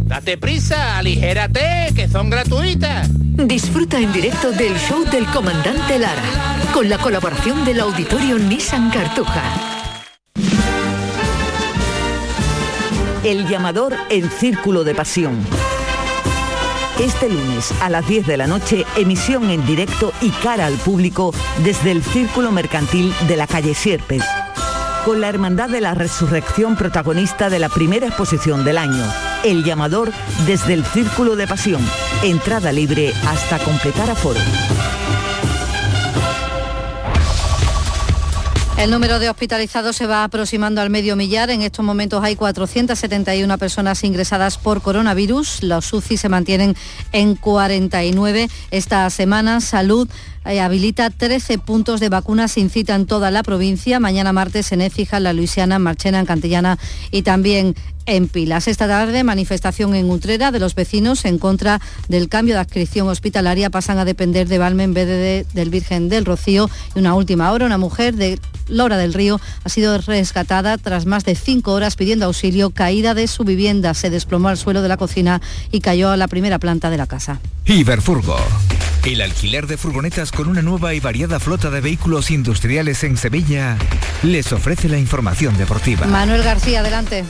Date prisa, aligérate, que son gratuitas. Disfruta en directo del show del comandante Lara, con la colaboración del auditorio Nissan Cartuja. El llamador en Círculo de Pasión. Este lunes a las 10 de la noche, emisión en directo y cara al público desde el Círculo Mercantil de la calle Sierpes con la Hermandad de la Resurrección protagonista de la primera exposición del año, El Llamador desde el Círculo de Pasión, entrada libre hasta completar aforo. El número de hospitalizados se va aproximando al medio millar. En estos momentos hay 471 personas ingresadas por coronavirus. Los UCI se mantienen en 49. Esta semana Salud eh, habilita 13 puntos de vacunas sin cita en toda la provincia. Mañana martes en Écija, La Luisiana, en Marchena, en Cantillana y también en Pilas. Esta tarde manifestación en Utrera de los vecinos en contra del cambio de adscripción hospitalaria. Pasan a depender de Valme en vez de, del Virgen del Rocío. Y una última hora, una mujer de Lora del Río ha sido rescatada tras más de cinco horas pidiendo auxilio. Caída de su vivienda, se desplomó al suelo de la cocina y cayó a la primera planta de la casa. Iberfurgo. El alquiler de furgonetas con una nueva y variada flota de vehículos industriales en Sevilla les ofrece la información deportiva. Manuel García, adelante.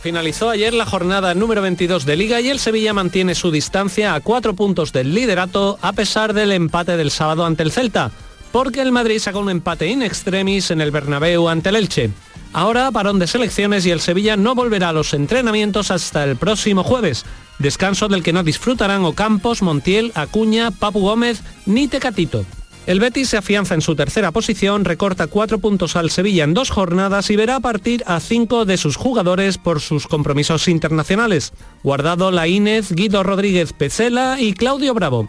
Finalizó ayer la jornada número 22 de Liga y el Sevilla mantiene su distancia a cuatro puntos del liderato a pesar del empate del sábado ante el Celta, porque el Madrid sacó un empate in extremis en el Bernabéu ante el Elche. Ahora parón de selecciones y el Sevilla no volverá a los entrenamientos hasta el próximo jueves, descanso del que no disfrutarán Ocampos, Montiel, Acuña, Papu Gómez ni Tecatito. El Betis se afianza en su tercera posición, recorta cuatro puntos al Sevilla en dos jornadas y verá partir a cinco de sus jugadores por sus compromisos internacionales. Guardado Laínez, Guido Rodríguez Pecela y Claudio Bravo.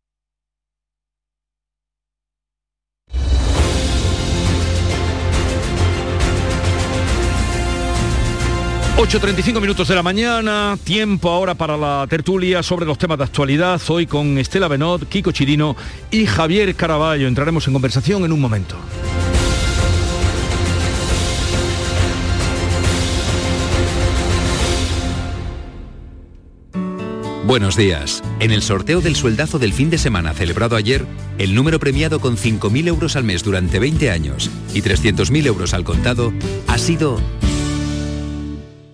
8.35 minutos de la mañana, tiempo ahora para la tertulia sobre los temas de actualidad, hoy con Estela Benot, Kiko Chirino y Javier Caraballo. Entraremos en conversación en un momento. Buenos días. En el sorteo del sueldazo del fin de semana celebrado ayer, el número premiado con 5.000 euros al mes durante 20 años y 300.000 euros al contado ha sido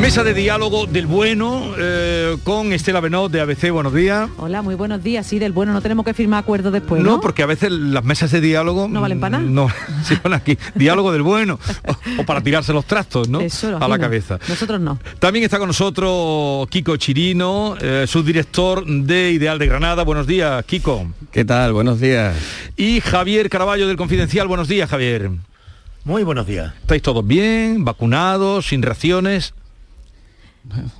Mesa de diálogo del bueno eh, con Estela Benot de ABC. Buenos días. Hola, muy buenos días. Sí, del bueno, no tenemos que firmar acuerdos después. No, no porque a veces las mesas de diálogo no valen para nada. No, sí, bueno, aquí diálogo del bueno o, o, para tirarse los trastos, ¿no? Eso, a la cabeza. Nosotros no. También está con nosotros Kiko Chirino, eh, subdirector de Ideal de Granada. Buenos días, Kiko. ¿Qué tal? Buenos días. Y Javier Caraballo del Confidencial. Buenos días, Javier. Muy buenos días. ¿Estáis todos bien? ¿Vacunados? ¿Sin reacciones?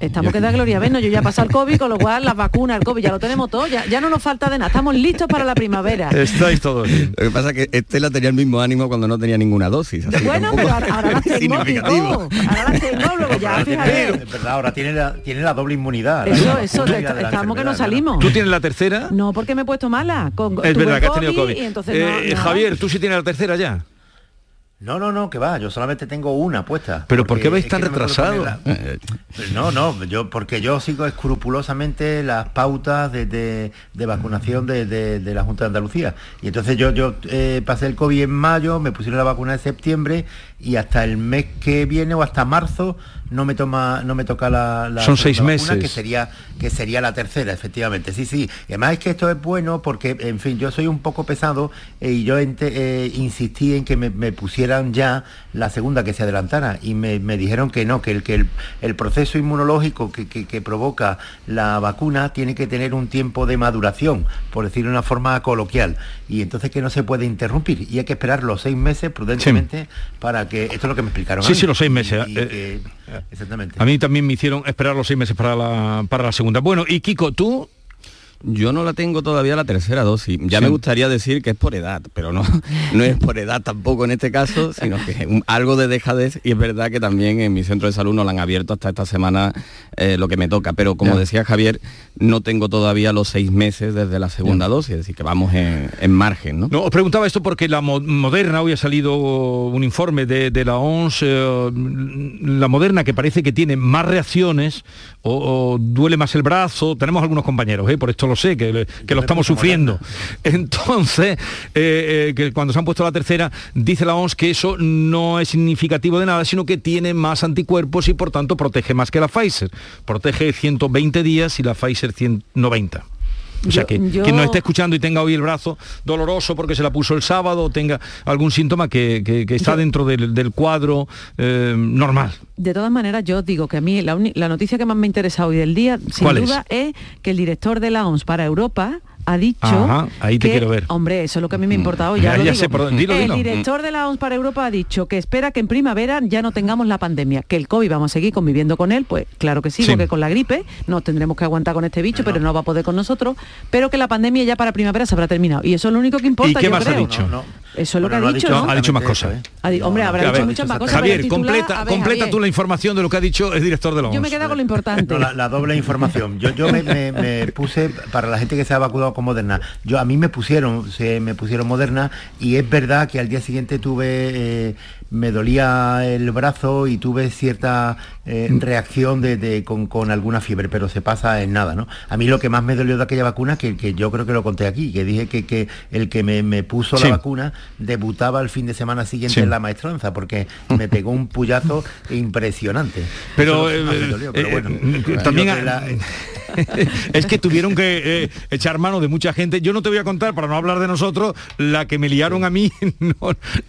Estamos que da gloria bueno, yo ya he pasado el COVID, con lo cual las vacunas, el COVID, ya lo tenemos todo, ya, ya no nos falta de nada, estamos listos para la primavera. Estáis todos bien. Lo que pasa es que Estela tenía el mismo ánimo cuando no tenía ninguna dosis. Así bueno, pero ahora, ahora las tengo, ahora las tengo, luego ya, fíjate. Es verdad, ahora tiene la, tiene la doble inmunidad. Eso, eso, estamos que no salimos. ¿Tú tienes la tercera? No, porque me he puesto mala. Con, es verdad que has tenido COVID. Y entonces eh, no, no. Javier, ¿tú sí tienes la tercera ya? No, no, no, que va, yo solamente tengo una puesta. ¿Pero por qué vais tan retrasado? No, no, yo porque yo sigo escrupulosamente las pautas de, de, de vacunación de, de, la Junta de Andalucía. Y entonces yo, yo eh, pasé el COVID en mayo, me pusieron la vacuna en septiembre y hasta el mes que viene o hasta marzo no me toma no me toca la, la son seis vacuna, meses. que sería que sería la tercera efectivamente. Sí sí. Y además es que esto es bueno porque en fin yo soy un poco pesado eh, y yo ente, eh, insistí en que me, me, pusieran ya la segunda que se adelantara. Y me, me dijeron que no que el que el, el proceso inmunológico que, que, que, provoca la vacuna tiene que tener un tiempo de maduración por decirlo de una forma coloquial. Y entonces que no se puede interrumpir. Y hay que esperar los seis meses prudentemente sí. para que esto es lo que me explicaron sí sí los seis meses y, y eh, que, Exactamente. A mí también me hicieron esperar los seis meses para la, para la segunda. Bueno, y Kiko, tú... Yo no la tengo todavía la tercera dosis. Ya me gustaría decir que es por edad, pero no, no es por edad tampoco en este caso, sino que un- algo de dejadez y es verdad que también en mi centro de salud no la han abierto hasta esta semana eh, lo que me toca. Pero como Ya. decía Javier, no tengo todavía los seis meses desde la segunda dosis, es decir, que vamos en, en margen, ¿no? No, os preguntaba esto porque la mo- Moderna, hoy ha salido un informe de, de la OMS, eh, la Moderna que parece que tiene más reacciones o, o duele más el brazo, tenemos algunos compañeros, ¿eh? por esto lo sé, que, que lo estamos sufriendo. Entonces, eh, eh, que cuando se han puesto la tercera, dice la OMS que eso no es significativo de nada, sino que tiene más anticuerpos y por tanto protege más que la Pfizer. Protege 120 días y la Pfizer 190. O sea, Yo- que yo- quien nos esté escuchando y tenga hoy el brazo doloroso porque se la puso el sábado o tenga algún síntoma que, que- que está Yo- dentro del, del cuadro eh, normal. De todas maneras, yo digo que a mí la, noticia que más me interesa hoy del día, sin ¿Cuál es? duda, es? que el director de la OMS para Europa ha dicho Ajá, ahí te que- quiero ver. Hombre, eso es lo que a mí me ha importado. Ya, Ya- lo ya digo. sé por dónde- dilo, el dilo. director de la OMS para Europa ha dicho que espera que en primavera ya no tengamos la pandemia, que el COVID vamos a seguir conviviendo con él, pues claro que sí, Sí. porque con la gripe nos tendremos que aguantar con este bicho, pero no va a poder con nosotros, pero que la pandemia ya para primavera se habrá terminado. Y eso es lo único que importa. ¿Y qué yo más ha dicho? No, no. Eso es lo Bueno, que no ha dicho, ¿no? ha dicho más cosas. Di- hombre, habrá dicho ver, muchas más cosas. Javier, completa, completa Javier, tú la información de lo que ha dicho el director de la OMS. Yo me quedo con lo importante. No, la, la doble información. Yo, yo me, me- me puse, para la gente que se ha vacunado Moderna, yo a mí me pusieron, se me pusieron Moderna y es verdad que al día siguiente tuve, eh, me dolía el brazo y tuve cierta eh, reacción de, de- con, con alguna fiebre, pero se pasa en nada, ¿no? A mí lo que más me dolió de aquella vacuna, que, que yo creo que lo conté aquí, que dije que, que el que me, me puso Sí. la vacuna debutaba el fin de semana siguiente Sí. en la maestranza, porque me pegó un puyazo impresionante. Pero, eh, eh, también es que tuvieron que eh, echar mano de mucha gente. Yo no te voy a contar, para no hablar de nosotros, la que me liaron a mí, no,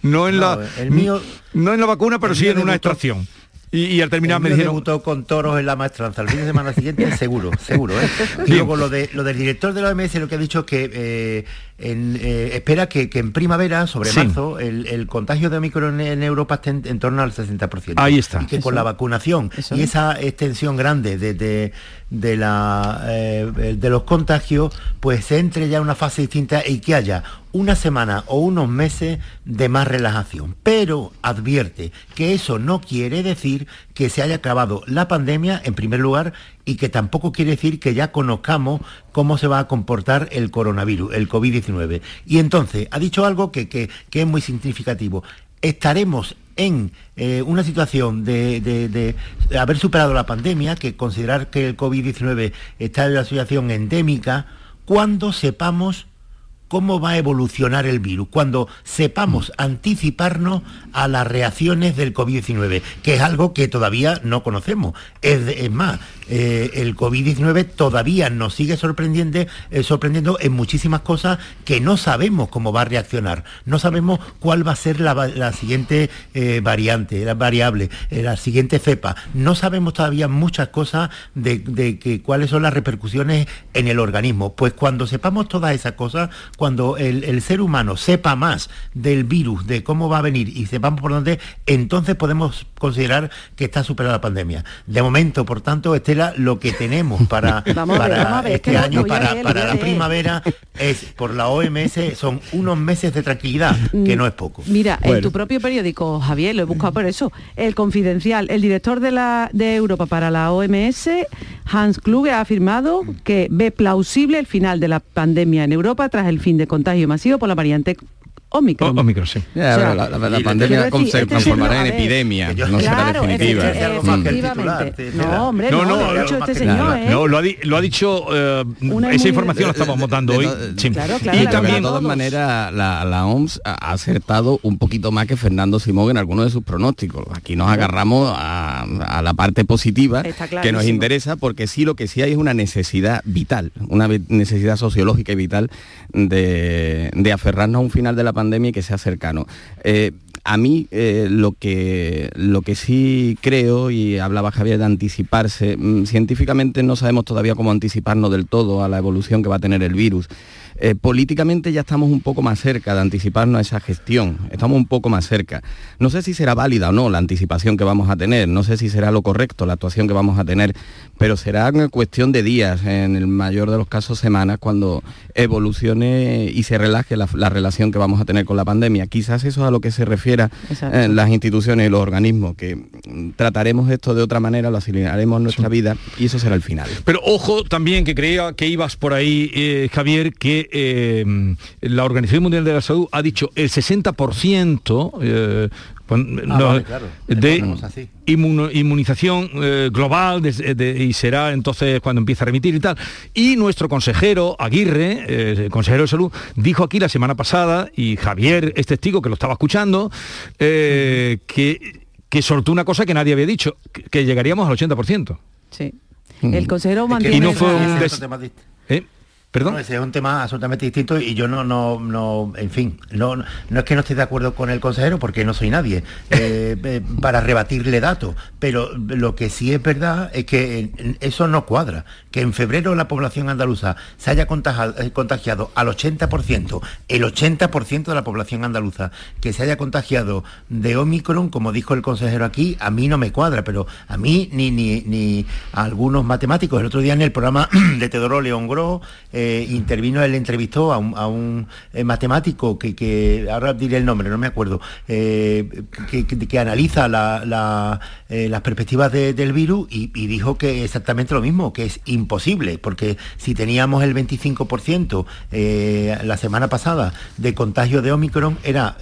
no en No, la el mío- no en la vacuna, pero el sí mío en una extracción. Y, y al terminar El me dijeron, debutó con toros en la maestranza. El fin de semana siguiente, seguro, seguro. ¿eh? Luego lo, de, lo del director de la OMS lo que ha dicho que eh, en, eh, espera que, que en primavera, sobre Sí. marzo, el, el contagio de Omicron en Europa esté en, en torno al 60%. Ahí está. Y que con la vacunación y esa extensión grande de, de- de la, eh, de los contagios, pues se entre ya en una fase distinta y que haya una semana o unos meses de más relajación. Pero advierte que eso no quiere decir que se haya acabado la pandemia, en primer lugar, y que tampoco quiere decir que ya conozcamos cómo se va a comportar el coronavirus, el COVID-19. Y entonces, ha dicho algo que, que- que es muy significativo. Estaremos en eh, una situación de, de- de haber superado la pandemia, que considerar que el COVID-19 está en una situación endémica, cuando sepamos cómo va a evolucionar el virus, cuando sepamos anticiparnos a las reacciones del COVID-19, que es algo que todavía no conocemos. Es, más, eh, el COVID-19 todavía nos sigue sorprendiendo, eh, sorprendiendo en muchísimas cosas que no sabemos cómo va a reaccionar, no sabemos cuál va a ser la, siguiente eh, variante, la variable, la siguiente cepa. No sabemos todavía muchas cosas de, de que, cuáles son las repercusiones en el organismo. Pues cuando sepamos todas esas cosas, cuando el, el ser humano sepa más del virus, de cómo va a venir y sepamos por dónde, entonces podemos considerar que está superada la pandemia. De momento, por tanto, Estela, lo que tenemos para, Vamos a ver, para vamos ver, este año, para, leer, para la leer. primavera, es por la OMS, son unos meses de tranquilidad, que Mm, no es poco. Mira, en tu propio periódico, Javier, lo he buscado por eso, el confidencial, el director de, la, de Europa para la OMS, Hans Kluge, ha afirmado que ve plausible el final de la pandemia en Europa tras el fin de contagio masivo por la variante Omicron. Oh, Omicron, sí. Ya, O sea, la, la- pandemia decir, se este transformará señor, en epidemia, yo- no será Claro, definitiva. es que- algo más que el efectivamente. titular, te- te da. No, hombre, No, no, no, lo ha dicho más este señor. ¿eh? No, lo ha, di- lo ha dicho, eh, esa información la estamos dando de hoy. sí. Claro, claro, y también de todas maneras, la, la OMS ha acertado un poquito más que Fernando Simón en algunos de sus pronósticos. Aquí nos agarramos a, a la parte positiva que nos interesa, porque sí lo que sí hay es una necesidad vital, una necesidad sociológica y vital de, de aferrarnos a un final de la pandemia y que sea cercano. Eh, a mí eh, lo, que, lo que sí creo, y hablaba Javier de anticiparse, mm, científicamente no sabemos todavía cómo anticiparnos del todo a la evolución que va a tener el virus. Eh, políticamente ya estamos un poco más cerca de anticiparnos a esa gestión, estamos un poco más cerca. No sé si será válida o no la anticipación que vamos a tener, no sé si será lo correcto la actuación que vamos a tener, pero será cuestión de días, en el mayor de los casos semanas, cuando evolucione y se relaje la, relación que vamos a tener con la pandemia. Quizás eso es a lo que se refiera en las instituciones y los organismos, que mm, trataremos esto de otra manera, lo asignaremos nuestra vida y eso será el final. Pero ojo también que creía que ibas por ahí, eh, Javier, que eh, la Organización Mundial de la Salud ha dicho el 60% eh, ah, de inmunización global y será entonces cuando empieza a remitir y tal. Y nuestro consejero Aguirre, el consejero de salud, dijo aquí la semana pasada, y Javier es testigo que lo estaba escuchando, que, que soltó una cosa que nadie había dicho, que, llegaríamos al 80%. Sí. El consejero mantiene... Y no fue un... ¿Eh? ¿Perdón? ese es un tema absolutamente distinto y yo no, no, no en fin, no, no es que no esté de acuerdo con el consejero porque no soy nadie eh, eh, para rebatirle datos, pero lo que sí es verdad es que eso no cuadra, que en febrero la población andaluza se haya contagiado, contagiado al 80%, el 80% de la población andaluza que se haya contagiado de Omicron, como dijo el consejero aquí, a mí no me cuadra, pero a mí ni, ni, ni a algunos matemáticos. El otro día en el programa de Teodoro León Gro, eh, intervino, él entrevistó a un, eh, matemático que, ahora diré el nombre, no me acuerdo, eh, que, analiza las perspectivas del virus y, dijo que exactamente lo mismo, que es imposible, porque si teníamos el 25% la semana pasada de contagio de Omicron, era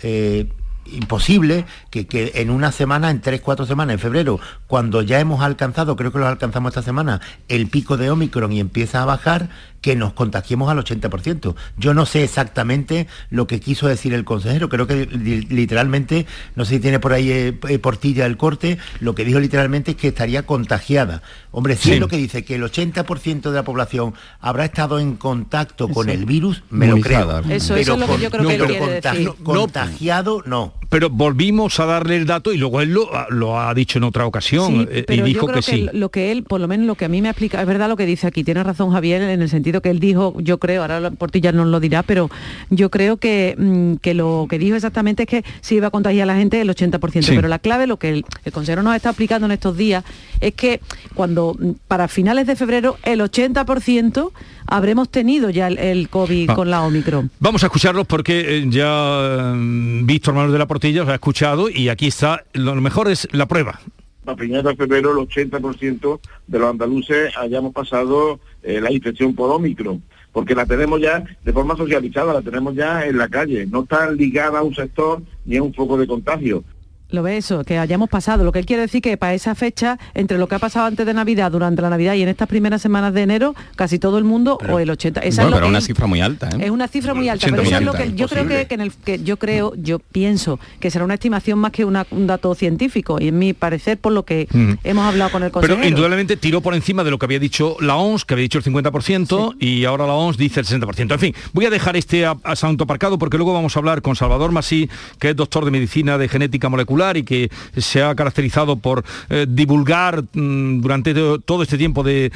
imposible que, que, en una semana, en tres, cuatro semanas, en febrero, cuando ya hemos alcanzado, creo que lo alcanzamos esta semana, el pico de Omicron y empieza a bajar, que nos contagiemos al 80%. Yo no sé exactamente lo que quiso decir el consejero, creo que literalmente, no sé si tiene por ahí eh, eh, portilla el corte, lo que dijo literalmente es que estaría contagiada. Hombre, si es lo que dice que el 80% de la población habrá estado en contacto con el virus, me lo creo. Eso, es lo que yo creo que quiere decir. Contagiado, no. Pero volvimos a darle el dato y luego él lo, ha dicho en otra ocasión eh, y dijo que, sí. Lo que él, por lo menos lo que a mí me explica, es verdad lo que dice aquí, tiene razón Javier en el sentido que él dijo, yo creo, ahora Portilla nos lo dirá, pero yo creo que, mm, que lo que dijo exactamente es que se iba a contagiar a la gente el 80%, pero la clave, lo que el, consejero nos está explicando en estos días, es que cuando mm, para finales de febrero el 80% habremos tenido ya el, COVID con la Omicron. Vamos a escucharlos porque eh, ya mm, Víctor Manuel de la Portilla os ha escuchado y aquí está, lo mejor es la prueba a finales de febrero el 80% de los andaluces hayamos pasado eh, la infección por Omicron, porque la tenemos ya de forma socializada, la tenemos ya en la calle, no está ligada a un sector ni a un foco de contagio. Lo ve eso, que hayamos pasado. Lo que él quiere decir que para esa fecha, entre lo que ha pasado antes de Navidad, durante la Navidad y en estas primeras semanas de enero, casi todo el mundo o el 80. Esa es pero una cifra muy alta. ¿eh? Es una cifra muy alta. Pero eso es lo que yo creo que, en el que yo creo, yo pienso que será una estimación más que un dato científico. Y en mi parecer, por lo que mm. hemos hablado con el consejero. Pero indudablemente tiró por encima de lo que había dicho la OMS, que había dicho el 50%, y ahora la OMS dice el 60%. En fin, voy a dejar este asunto aparcado porque luego vamos a hablar con Salvador Masí, que es doctor de medicina de genética molecular y que se ha caracterizado por eh, divulgar mm, durante todo este tiempo de,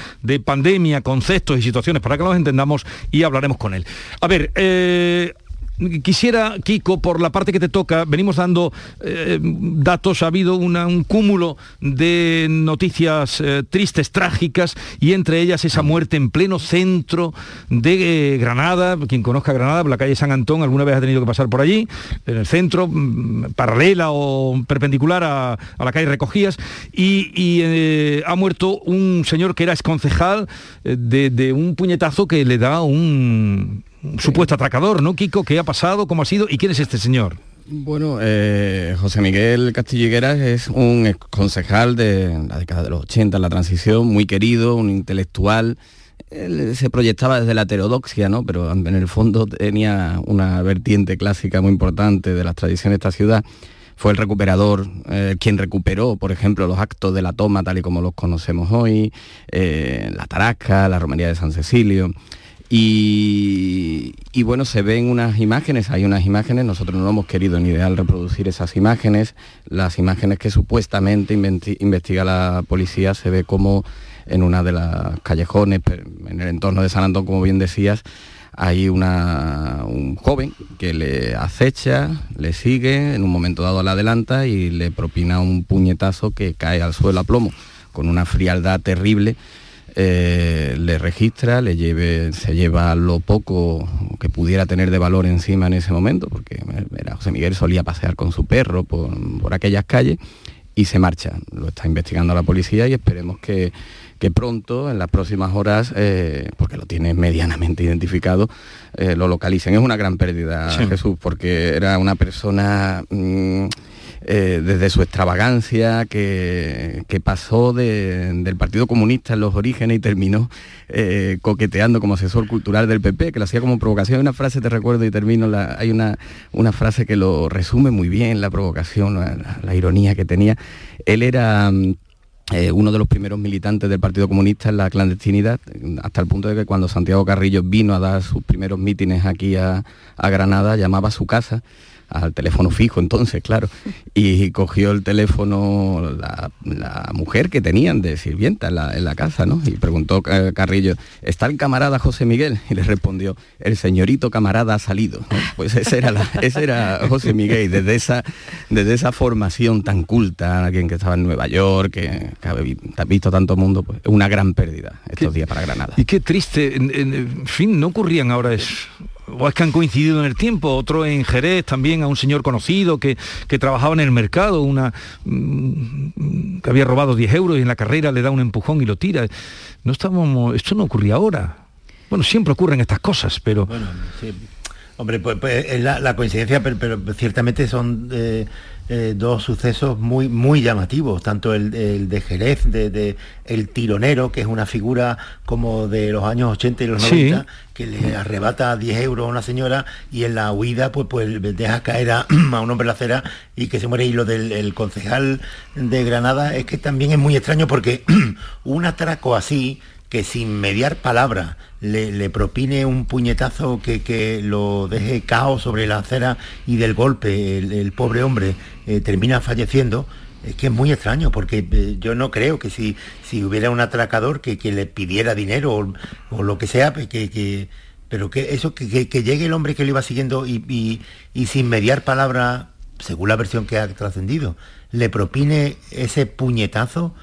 pandemia conceptos y situaciones para que los entendamos y hablaremos con él. A ver, eh, quisiera, Kiko, por la parte que te toca, venimos dando eh, datos, ha habido un cúmulo de noticias eh, tristes, trágicas, y entre ellas esa muerte en pleno centro de eh, Granada, quien conozca Granada, la calle San Antón, alguna vez ha tenido que pasar por allí, en el centro, mm, paralela o perpendicular a, la calle Recogías, y, ha muerto un señor que era exconcejal de un puñetazo que le da un supuesto atracador, ¿no, Kiko? ¿Qué ha pasado? ¿Cómo ha sido? ¿Y quién es este señor? Bueno, eh, José Miguel Castillegueras es un concejal de la década de los 80, la transición, muy querido, un intelectual. Él se proyectaba desde la heterodoxia, ¿no? pero en el fondo tenía una vertiente clásica muy importante de las tradiciones de esta ciudad. Fue el recuperador, eh, quien recuperó, por ejemplo, los actos de la toma tal y como los conocemos hoy, eh, la Tarasca, la Romería de San Cecilio. Y, bueno, se ven unas imágenes, hay unas imágenes, nosotros no hemos querido ni ideal reproducir esas imágenes, las imágenes que supuestamente investiga la policía se ve como en una de las callejones, en el entorno de San Antón, como bien decías, hay una, un joven que le acecha, le sigue, en un momento dado la adelanta y le propina un puñetazo que cae al suelo a plomo, con una frialdad terrible. Eh, le registra, le lleve, se lleva lo poco que pudiera tener de valor encima en ese momento, porque era, José Miguel solía pasear con su perro por, por aquellas calles y se marcha. Lo está investigando la policía y esperemos que, que pronto, en las próximas horas, eh, porque lo tiene medianamente identificado, eh, lo localicen. Es una gran pérdida, Sí. Jesús, porque era una persona... mm, eh, desde su extravagancia, que, que pasó de- del Partido Comunista en los orígenes y terminó eh, coqueteando como asesor cultural del PP, que lo hacía como provocación. Hay una frase, te recuerdo y termino, hay una, una frase que lo resume muy bien, la provocación, la ironía que tenía. Él era... mm, eh, uno de los primeros militantes del Partido Comunista en la clandestinidad, hasta el punto de que cuando Santiago Carrillo vino a dar sus primeros mítines aquí a, a Granada, llamaba a su casa, al teléfono fijo entonces, claro, y cogió el teléfono la, la mujer que tenían de sirvienta en la, en la casa, ¿no? Y preguntó eh, Carrillo, ¿está el camarada José Miguel? Y le respondió, el señorito camarada ha salido. ¿no? Pues ese era, la- ese era José Miguel, desde esa, desde esa formación tan culta, alguien que estaba en Nueva York, que, que ha vi- ha visto tanto mundo, pues es una gran pérdida estos días para Granada. Y qué triste, en, en- en fin, no ocurrían ahora es o es que han coincidido en el tiempo, otro en Jerez también a un señor conocido que, que trabajaba en el mercado, una mm, que había robado 10 euros y en la carrera le da un empujón y lo tira. No estábamos, esto no ocurría ahora. Bueno, siempre ocurren estas cosas, pero Bueno, sí. Hombre, pues, pues, es la, coincidencia, pero, pero ciertamente son eh, eh, dos sucesos muy, muy llamativos, tanto el, el de Jerez, de, de el tironero, que es una figura como de los años 80 y los Sí. 90, que le arrebata 10 euros a una señora y en la huida pues, pues deja caer a, a un hombre en la acera y que se muere. Y lo del el concejal de Granada es que también es muy extraño porque un atraco así que sin mediar palabra le, propine un puñetazo que, que lo deje caos sobre la acera y del golpe el, pobre hombre eh, termina falleciendo, es que es muy extraño, porque eh, yo no creo que si, si hubiera un atracador que, que le pidiera dinero o, lo que sea, que, que- pero que eso, que, que- llegue el hombre que lo iba siguiendo y- y sin mediar palabra, según la versión que ha trascendido, le propine ese puñetazo,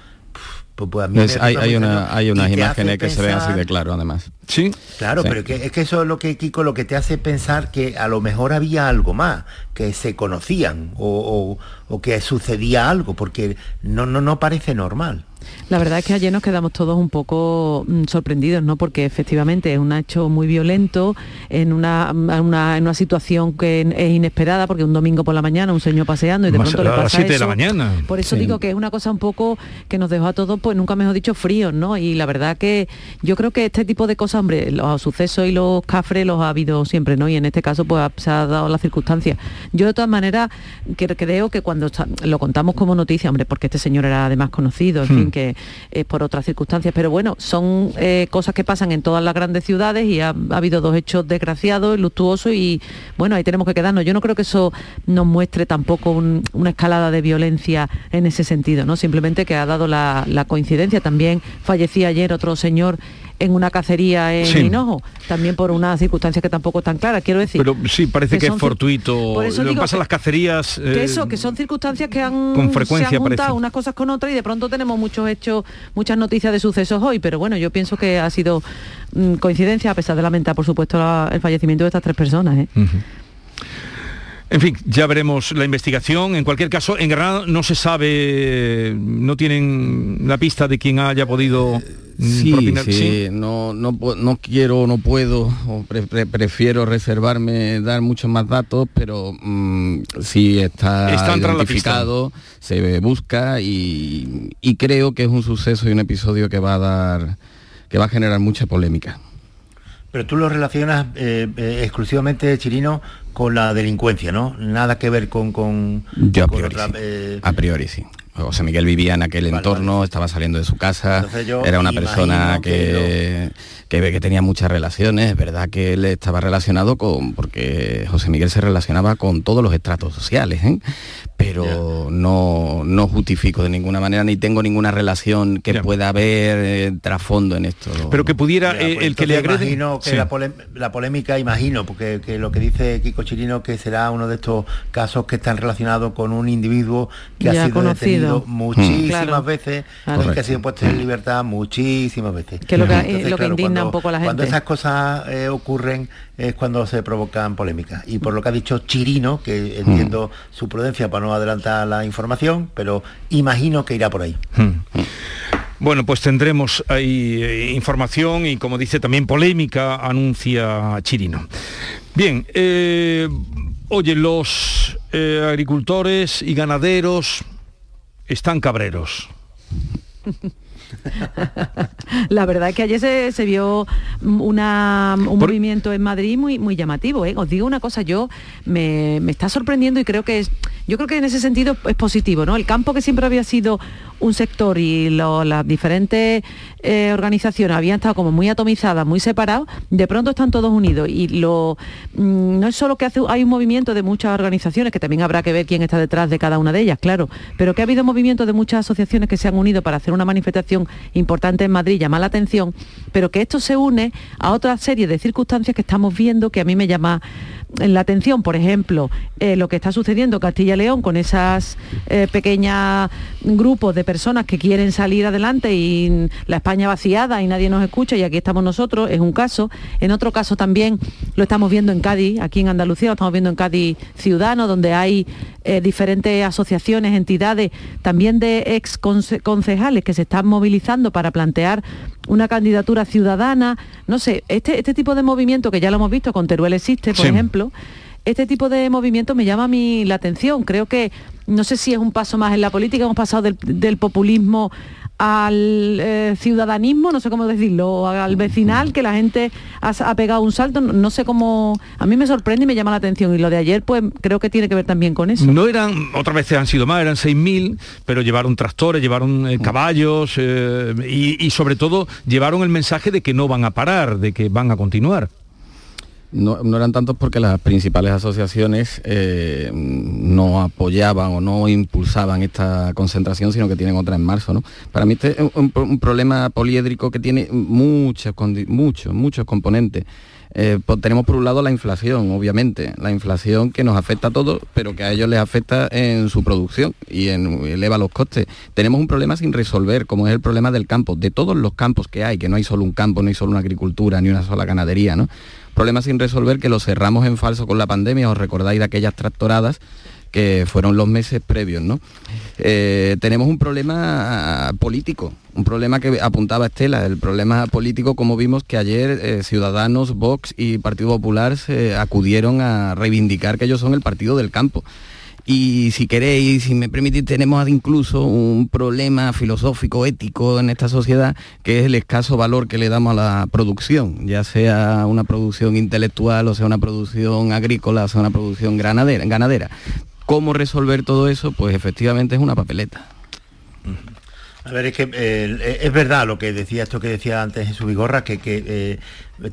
pues, pues a mí me Es- hay, hay una- unas imágenes que se ven así de claro, además. Sí. Claro, Sí. pero que, es que eso es lo que, Kiko, lo que te hace pensar que a lo mejor había algo más, que se conocían o, o- o que sucedía algo, porque no, no, no parece normal. La verdad es que ayer nos quedamos todos un poco mm, sorprendidos, ¿no? Porque efectivamente es un hecho muy violento, en una, una- en una situación que es inesperada, porque un domingo por la mañana un señor paseando y de Más pronto le a las pasa 7 de la eso. mañana. Por eso Sí. digo que es una cosa un poco que nos dejó a todos, pues nunca mejor dicho, fríos, ¿no? Y la verdad que yo creo que este tipo de cosas, hombre, los sucesos y los cafres los ha habido siempre, ¿no? Y en este caso, pues se ha dado la circunstancia. Yo de todas maneras creo que cuando lo contamos como noticia, hombre, porque este señor era además conocido, en Hmm. fin, que es por otras circunstancias, pero bueno, son eh, cosas que pasan en todas las grandes ciudades y ha, ha habido dos hechos desgraciados, luctuosos y bueno, ahí tenemos que quedarnos. Yo no creo que eso nos muestre tampoco un- una escalada de violencia en ese sentido, ¿no? Simplemente que ha dado la coincidencia. También fallecía ayer otro señor en una cacería en Sí. Hinojo, también por unas circunstancias que tampoco están claras, quiero decir. pero sí, parece que, es fortuito. Por eso Lo que digo pasa que- las cacerías... que eh, eso, que son circunstancias que han, con frecuencia se han juntado unas cosas con otras y de pronto tenemos muchos hechos, muchas noticias de sucesos hoy, pero bueno, yo pienso que ha sido mm, coincidencia, a pesar de lamentar, por supuesto, la- el fallecimiento de estas tres personas. ¿eh? En fin, ya veremos la investigación. En cualquier caso, en Granada no se sabe, no tienen la pista de quién haya podido Sí, propinar- sí, No, no, no quiero, no puedo, o pre- pre- prefiero reservarme, dar muchos más datos, pero mm, sí está, Está entrando la identificado, se busca y, y creo que es un suceso y un episodio que va a dar, que va a generar mucha polémica. Pero tú lo relacionas eh, eh, exclusivamente, Chirino, con la delincuencia, ¿no? Nada que ver con... con Yo a con priori, otra, sí. eh, A priori sí. José Miguel vivía en aquel entorno, estaba saliendo de su casa, yo era una persona que que, que, que tenía muchas relaciones, es verdad que él estaba relacionado con, porque José Miguel se relacionaba con todos los estratos sociales, ¿eh? pero no, no justifico de ninguna manera ni tengo ninguna relación que pueda haber eh, trasfondo en esto. Pero que pudiera eh, pues el que le agrede... Imagino que Sí. la, polé- la polémica, imagino, porque que lo que dice Kiko Chirino, que será uno de estos casos que están relacionados con un individuo que Ya ha sido conocido. detenido muchísimas Claro. veces, Claro. y que ha sido puesto en libertad muchísimas veces. Que lo que- lo que indigna un poco a la Cuando esas cosas eh, ocurren es cuando se provocan polémicas. Y por lo que ha dicho Chirino, que entiendo su prudencia para no adelantar la información, pero imagino que irá por ahí. Hmm. Bueno, pues tendremos ahí eh, información y como dice también polémica, anuncia Chirino. Bien, eh, oye, los eh, agricultores y ganaderos están cabreros. La verdad es que ayer se, se vio una, un movimiento en Madrid muy, muy llamativo. ¿eh? Os digo una cosa, yo me, me está sorprendiendo y creo que es, yo creo que en ese sentido es positivo, ¿no? El campo que siempre había sido un sector y las diferentes eh, organizaciones habían estado como muy atomizadas, muy separados, de pronto están todos unidos. Y lo mm, no es solo que hace, hay un movimiento de muchas organizaciones, que también habrá que ver quién está detrás de cada una de ellas, claro, pero que ha habido movimientos de muchas asociaciones que se han unido para hacer una manifestación importante en Madrid, llama la atención, pero que esto se une a otra serie de circunstancias que estamos viendo que a mí me llama la atención, por ejemplo, eh, lo que está sucediendo en Castilla y León con esas eh, pequeñas grupos de personas que quieren salir adelante y la España vaciada y nadie nos escucha y aquí estamos nosotros, es un caso. En otro caso también lo estamos viendo en Cádiz, aquí en Andalucía, lo estamos viendo en Cádiz Ciudadano, donde hay eh, diferentes asociaciones, entidades, también de ex conce- concejales que se están movilizando para plantear una candidatura ciudadana. No sé, este, este tipo de movimiento que ya lo hemos visto con Teruel existe, por Sí. ejemplo, este tipo de movimiento me llama a mí la atención. Creo que, no sé si es un paso más en la política, hemos pasado del, del populismo al eh, ciudadanismo, no sé cómo decirlo, al vecinal, que la gente ha, ha pegado un salto, no, no sé cómo, a mí me sorprende y me llama la atención. Y lo de ayer, pues creo que tiene que ver también con eso. No eran, otras veces han sido más, eran 6.000, pero llevaron tractores, llevaron eh, caballos eh, y, y sobre todo llevaron el mensaje de que no van a parar, de que van a continuar. No, no eran tantos porque las principales asociaciones eh, no apoyaban o no impulsaban esta concentración, sino que tienen otra en marzo. ¿no? Para mí este es un, problema poliédrico que tiene muchos, muchos, muchos componentes. Eh, pues tenemos por un lado la inflación, obviamente, la inflación que nos afecta a todos, pero que a ellos les afecta en su producción y en, eleva los costes. Tenemos un problema sin resolver, como es el problema del campo, de todos los campos que hay, que no hay solo un campo, no hay solo una agricultura, ni una sola ganadería, ¿no? Problema sin resolver que lo cerramos en falso con la pandemia, os recordáis de aquellas tractoradas que fueron los meses previos, ¿no? Eh, tenemos un problema político, un problema que apuntaba Estela, el problema político, como vimos que ayer eh, Ciudadanos, Vox y Partido Popular se acudieron a reivindicar que ellos son el partido del campo. Y si queréis, si me permitís, tenemos incluso un problema filosófico, ético en esta sociedad, que es el escaso valor que le damos a la producción, ya sea una producción intelectual, o sea una producción agrícola, o sea una producción ganadera. ¿Cómo resolver todo eso? Pues efectivamente es una papeleta. A ver, es que eh, es verdad lo que decía esto que decía antes Jesús Vigorra, que, que eh,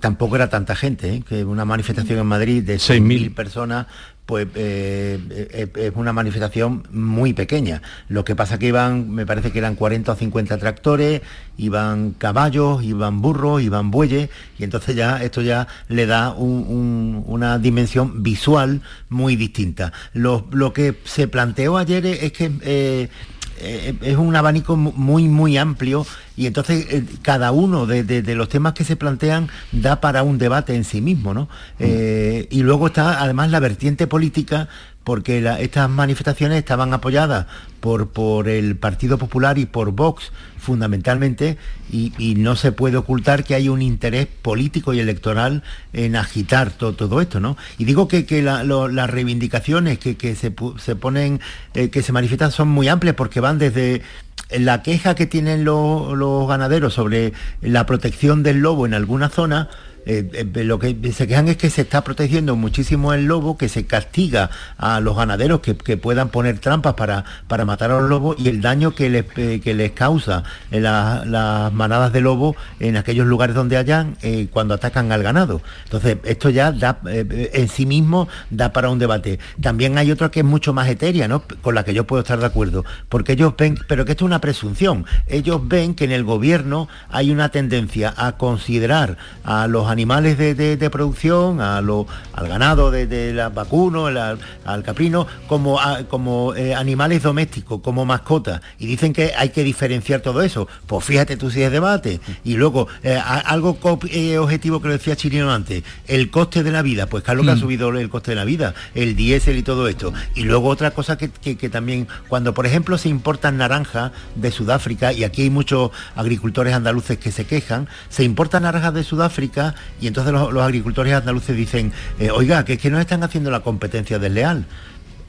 tampoco era tanta gente, ¿eh? que una manifestación en Madrid de 6.000 personas, pues eh, eh, es una manifestación muy pequeña. Lo que pasa que iban, me parece que eran 40 o 50 tractores, iban caballos, iban burros, iban bueyes, y entonces ya esto ya le da un- un- una dimensión visual muy distinta. Lo, lo que se planteó ayer es que eh, eh, es un abanico mu- muy muy amplio y entonces eh, cada uno de, de- de los temas que se plantean da para un debate en sí mismo ¿no? Eh, y luego está además la vertiente política porque estas manifestaciones estaban apoyadas por, por el Partido Popular y por Vox fundamentalmente y, no se puede ocultar que hay un interés político y electoral en agitar to- todo esto, ¿no? Y digo que, que las reivindicaciones que, que se, se ponen, eh, que se manifiestan son muy amplias porque van desde la queja que tienen los ganaderos sobre la protección del lobo en alguna zona, Eh, eh, lo que se quejan es que se está protegiendo muchísimo el lobo, que se castiga a los ganaderos que, que puedan poner trampas para, para matar a los lobos y el daño que les, eh, que les causa en la- las manadas de lobo en aquellos lugares donde hayan cuando atacan al ganado. Entonces, esto ya da, en sí mismo da para un debate. También hay otra que es mucho más etérea, ¿no? Con la que yo puedo estar de acuerdo. Porque ellos ven, pero que esto es una presunción. Ellos ven que en el gobierno hay una tendencia a considerar a los animales de, de- de producción, a lo- al ganado de, de la vacuno, el- al, al caprino, como, a- como eh, animales domésticos, como mascotas. Y dicen que hay que diferenciar todo eso. Pues fíjate tú si es debate. Y luego, eh, algo eh, objetivo que lo decía Chirino antes, el coste de la vida. Pues claro que ha Mm. subido el coste de la vida, el diésel y todo esto. Y luego otra cosa que, que- que también, cuando por ejemplo se importan naranjas de Sudáfrica, y aquí hay muchos agricultores andaluces que se quejan, se importan naranjas de Sudáfrica y entonces los, agricultores andaluces dicen, eh, oiga, que es que nos están haciendo la competencia desleal.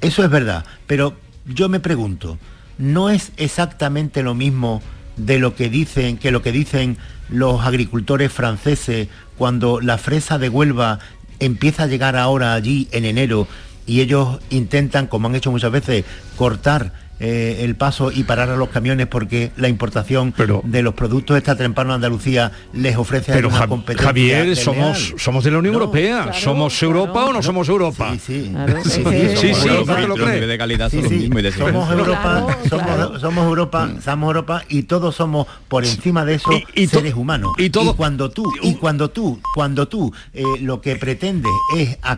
Eso es verdad, pero yo me pregunto, ¿no es exactamente lo mismo de lo que dicen, que lo que dicen los agricultores franceses cuando la fresa de Huelva empieza a llegar ahora allí en enero y ellos intentan, como han hecho muchas veces, cortar eh, el paso y parar a los camiones porque la importación de los productos está temprano a Andalucía les ofrece Pero una Ja- competencia Javier, somos, somos de la Unión Europea. ¿Somos Europa o no somos Europa? Sí, sí, sí, sí, y somos. Europa, somos, somos Europa, somos Europa y todos somos por encima de eso seres humanos. Y, cuando tú, y cuando tú, cuando tú eh, lo que pretendes es acabar